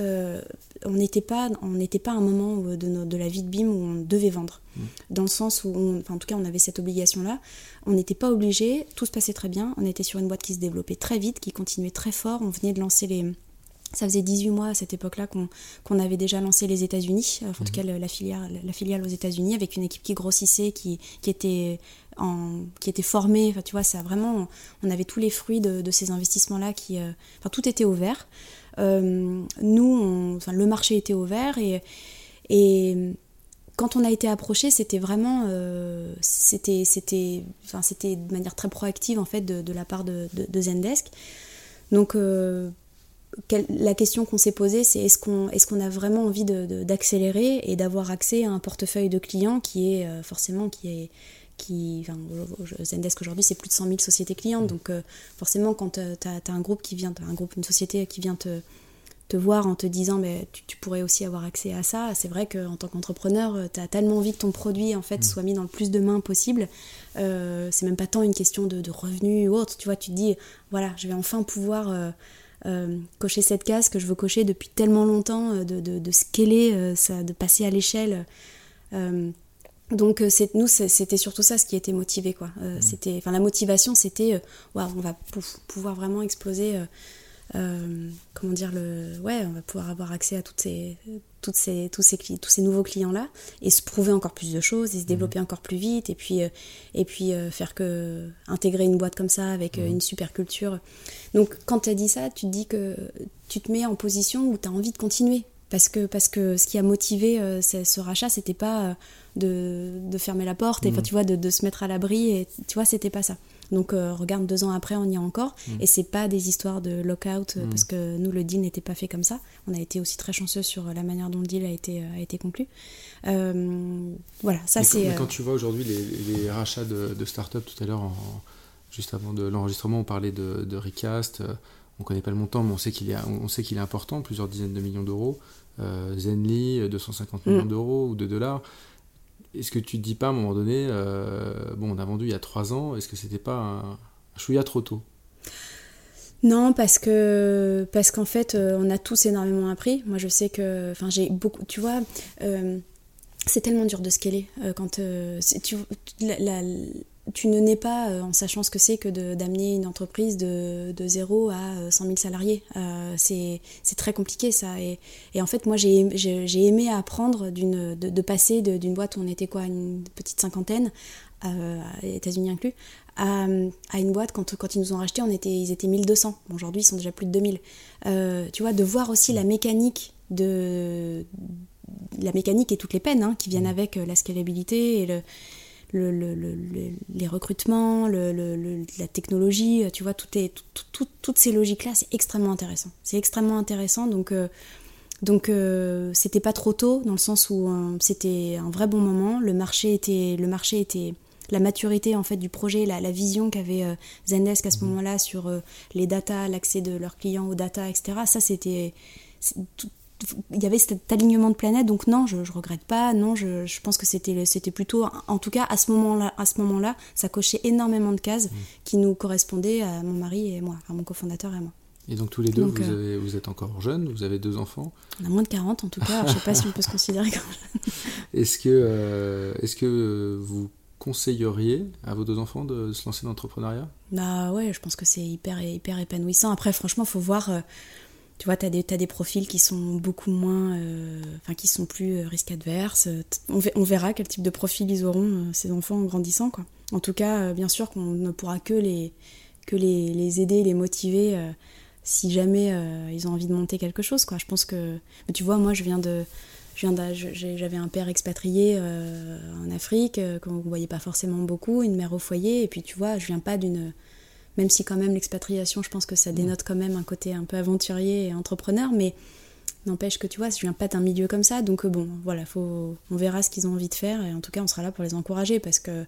[SPEAKER 1] on n'était pas, on n'était pas à un moment de, de, la vie de BIM où on devait vendre. Mm. Dans le sens où, en tout cas, on avait cette obligation-là. On n'était pas obligé, tout se passait très bien. On était sur une boîte qui se développait très vite, qui continuait très fort. On venait de lancer les. Ça faisait 18 mois à cette époque-là qu'on avait déjà lancé les États-Unis, en tout mm. cas la filiale, la filiale aux États-Unis, avec une équipe qui grossissait, qui, qui était en, qui était formée. Enfin, tu vois, ça vraiment, on avait tous les fruits de, ces investissements-là qui, euh, enfin, tout était ouvert. Euh, nous, enfin, le marché était ouvert et, et quand on a été approché, c'était vraiment, euh, c'était, c'était, enfin, c'était de manière très proactive en fait de, la part de, de, Zendesk. Donc euh, la question qu'on s'est posée, c'est est-ce qu'on est qu'on a vraiment envie d'accélérer et d'avoir accès à un portefeuille de clients qui est forcément qui est qui, enfin, Zendesk aujourd'hui c'est plus de 100 000 sociétés clientes, donc euh, forcément quand euh, tu as, un groupe qui vient, un groupe, une société qui vient te, te voir en te disant mais tu, pourrais aussi avoir accès à ça, c'est vrai qu'en tant qu'entrepreneur euh, tu as tellement envie que ton produit en fait mmh. soit mis dans le plus de mains possible, c'est même pas tant une question de, revenus ou autre, tu vois, tu te dis voilà je vais enfin pouvoir... cocher cette case que je veux cocher depuis tellement longtemps, de, de, de scaler, ça, de passer à l'échelle. Donc euh, nous c'était surtout ça ce qui était motivé quoi. Euh, mmh. C'était enfin la motivation c'était euh, on va pouvoir vraiment exploser comment dire le ouais on va pouvoir avoir accès à toutes ces toutes ces tous ces tous ces nouveaux clients là et se prouver encore plus de choses et se mmh. développer encore plus vite et puis et puis faire que intégrer une boîte comme ça avec mmh. une super culture. Donc quand tu as dit ça, tu te dis que tu te mets en position où tu as envie de continuer parce que parce que ce qui a motivé ce rachat c'était pas de, fermer la porte et mm. tu vois de, se mettre à l'abri et tu vois c'était pas ça donc euh, regarde deux ans après on y est encore. Mm. et c'est pas des histoires de lockout euh, mm. parce que nous le deal n'était pas fait comme ça. On a été aussi très chanceux sur la manière dont le deal a été a été conclu. Euh, voilà ça c'est
[SPEAKER 2] quand, tu vois aujourd'hui les, rachats de, de start-up tout à l'heure juste avant de l'enregistrement on parlait de, de Recast on connaît pas le montant mais on sait qu'il est on sait qu'il est important plusieurs dizaines de millions d'euros. Zenly 250 millions d'euros ou de dollars est-ce que tu te dis pas à un moment donné, euh, bon, on a vendu il y a trois ans, est-ce que c'était pas un, chouïa trop tôt?
[SPEAKER 1] Non, parce que parce qu'en fait, euh, on a tous énormément appris. Moi, je sais que, enfin, j'ai beaucoup, tu vois, euh, c'est tellement dur de scaler quand tu, la, tu ne nais pas euh, en sachant ce que c'est que d'amener une entreprise de, de 0 à 100 euh, 000 salariés. Euh, c'est très compliqué ça. Et, et en fait, moi, j'ai aimé apprendre de, de, passer d'une boîte où on était quoi, une petite cinquantaine, euh, États-Unis inclus, à, à, une boîte, quand, quand ils nous ont racheté, on était, ils étaient 1200. Aujourd'hui, ils sont déjà plus de 2000. Euh, tu vois, de voir aussi la mécanique de la mécanique et toutes les peines hein, qui viennent avec la scalabilité et le, les recrutements, la technologie, tu vois, tout est, toutes ces logiques-là, c'est extrêmement intéressant. C'est extrêmement intéressant, donc, euh, donc euh, c'était pas trop tôt, dans le sens où euh, c'était un vrai bon moment. Le marché était, le marché était, la maturité en fait du projet, la, vision qu'avait Zendesk à ce mmh. moment-là sur les data, l'accès de leurs clients aux data, etc. Ça, c'était il y avait cet alignement de planète donc non je, je regrette pas non je, je pense que c'était c'était plutôt en tout cas à ce moment là à ce moment ça cochait énormément de cases mmh. qui nous correspondaient à mon mari et moi à mon cofondateur et moi.
[SPEAKER 2] Et donc tous les deux vous, euh, avez, vous, êtes encore jeunes vous avez deux enfants
[SPEAKER 1] on a moins de 40 en tout cas je sais pas si on peut se considérer comme jeune
[SPEAKER 2] est-ce que euh, est-ce que vous conseilleriez à vos deux enfants de se lancer dans l'entrepreneuriat?
[SPEAKER 1] Bah ouais je pense que c'est hyper hyper épanouissant. Après franchement il faut voir euh, tu vois, tu as, des profils qui sont beaucoup moins. Euh, enfin, qui sont plus euh, risque adverse. On, verra quel type de profil ils auront, euh, ces enfants, en grandissant, quoi. En tout cas, bien sûr qu'on ne pourra que les, que les, les aider, les motiver si jamais ils ont envie de monter quelque chose, quoi. Je pense que. tu vois, moi, je viens de. J'avais un père expatrié en Afrique, qu'on ne voyait pas forcément beaucoup, une mère au foyer, et puis tu vois, je viens pas d'une même si quand même l'expatriation, je pense que ça dénote quand même un côté un peu aventurier et entrepreneur, mais, N'empêche que tu vois, je viens pas d'un milieu comme ça, donc bon, voilà, faut, on verra ce qu'ils ont envie de faire et en tout cas, on sera là pour les encourager parce que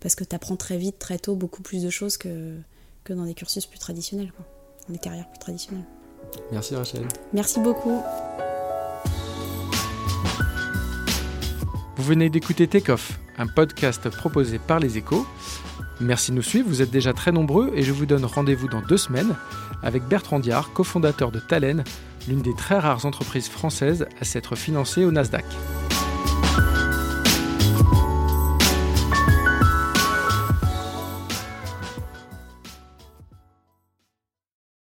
[SPEAKER 1] parce que tu apprends très vite, très tôt, beaucoup plus de choses que, que dans des cursus plus traditionnels, quoi, dans des carrières plus traditionnelles.
[SPEAKER 3] Merci Rachel.
[SPEAKER 1] Merci beaucoup.
[SPEAKER 3] Vous venez d'écouter Takeoff, un podcast proposé par les échos. Merci de nous suivre, vous êtes déjà très nombreux et je vous donne rendez-vous dans deux semaines avec Bertrand Diard, cofondateur de Talen, l'une des très rares entreprises françaises à s'être financée au Nasdaq.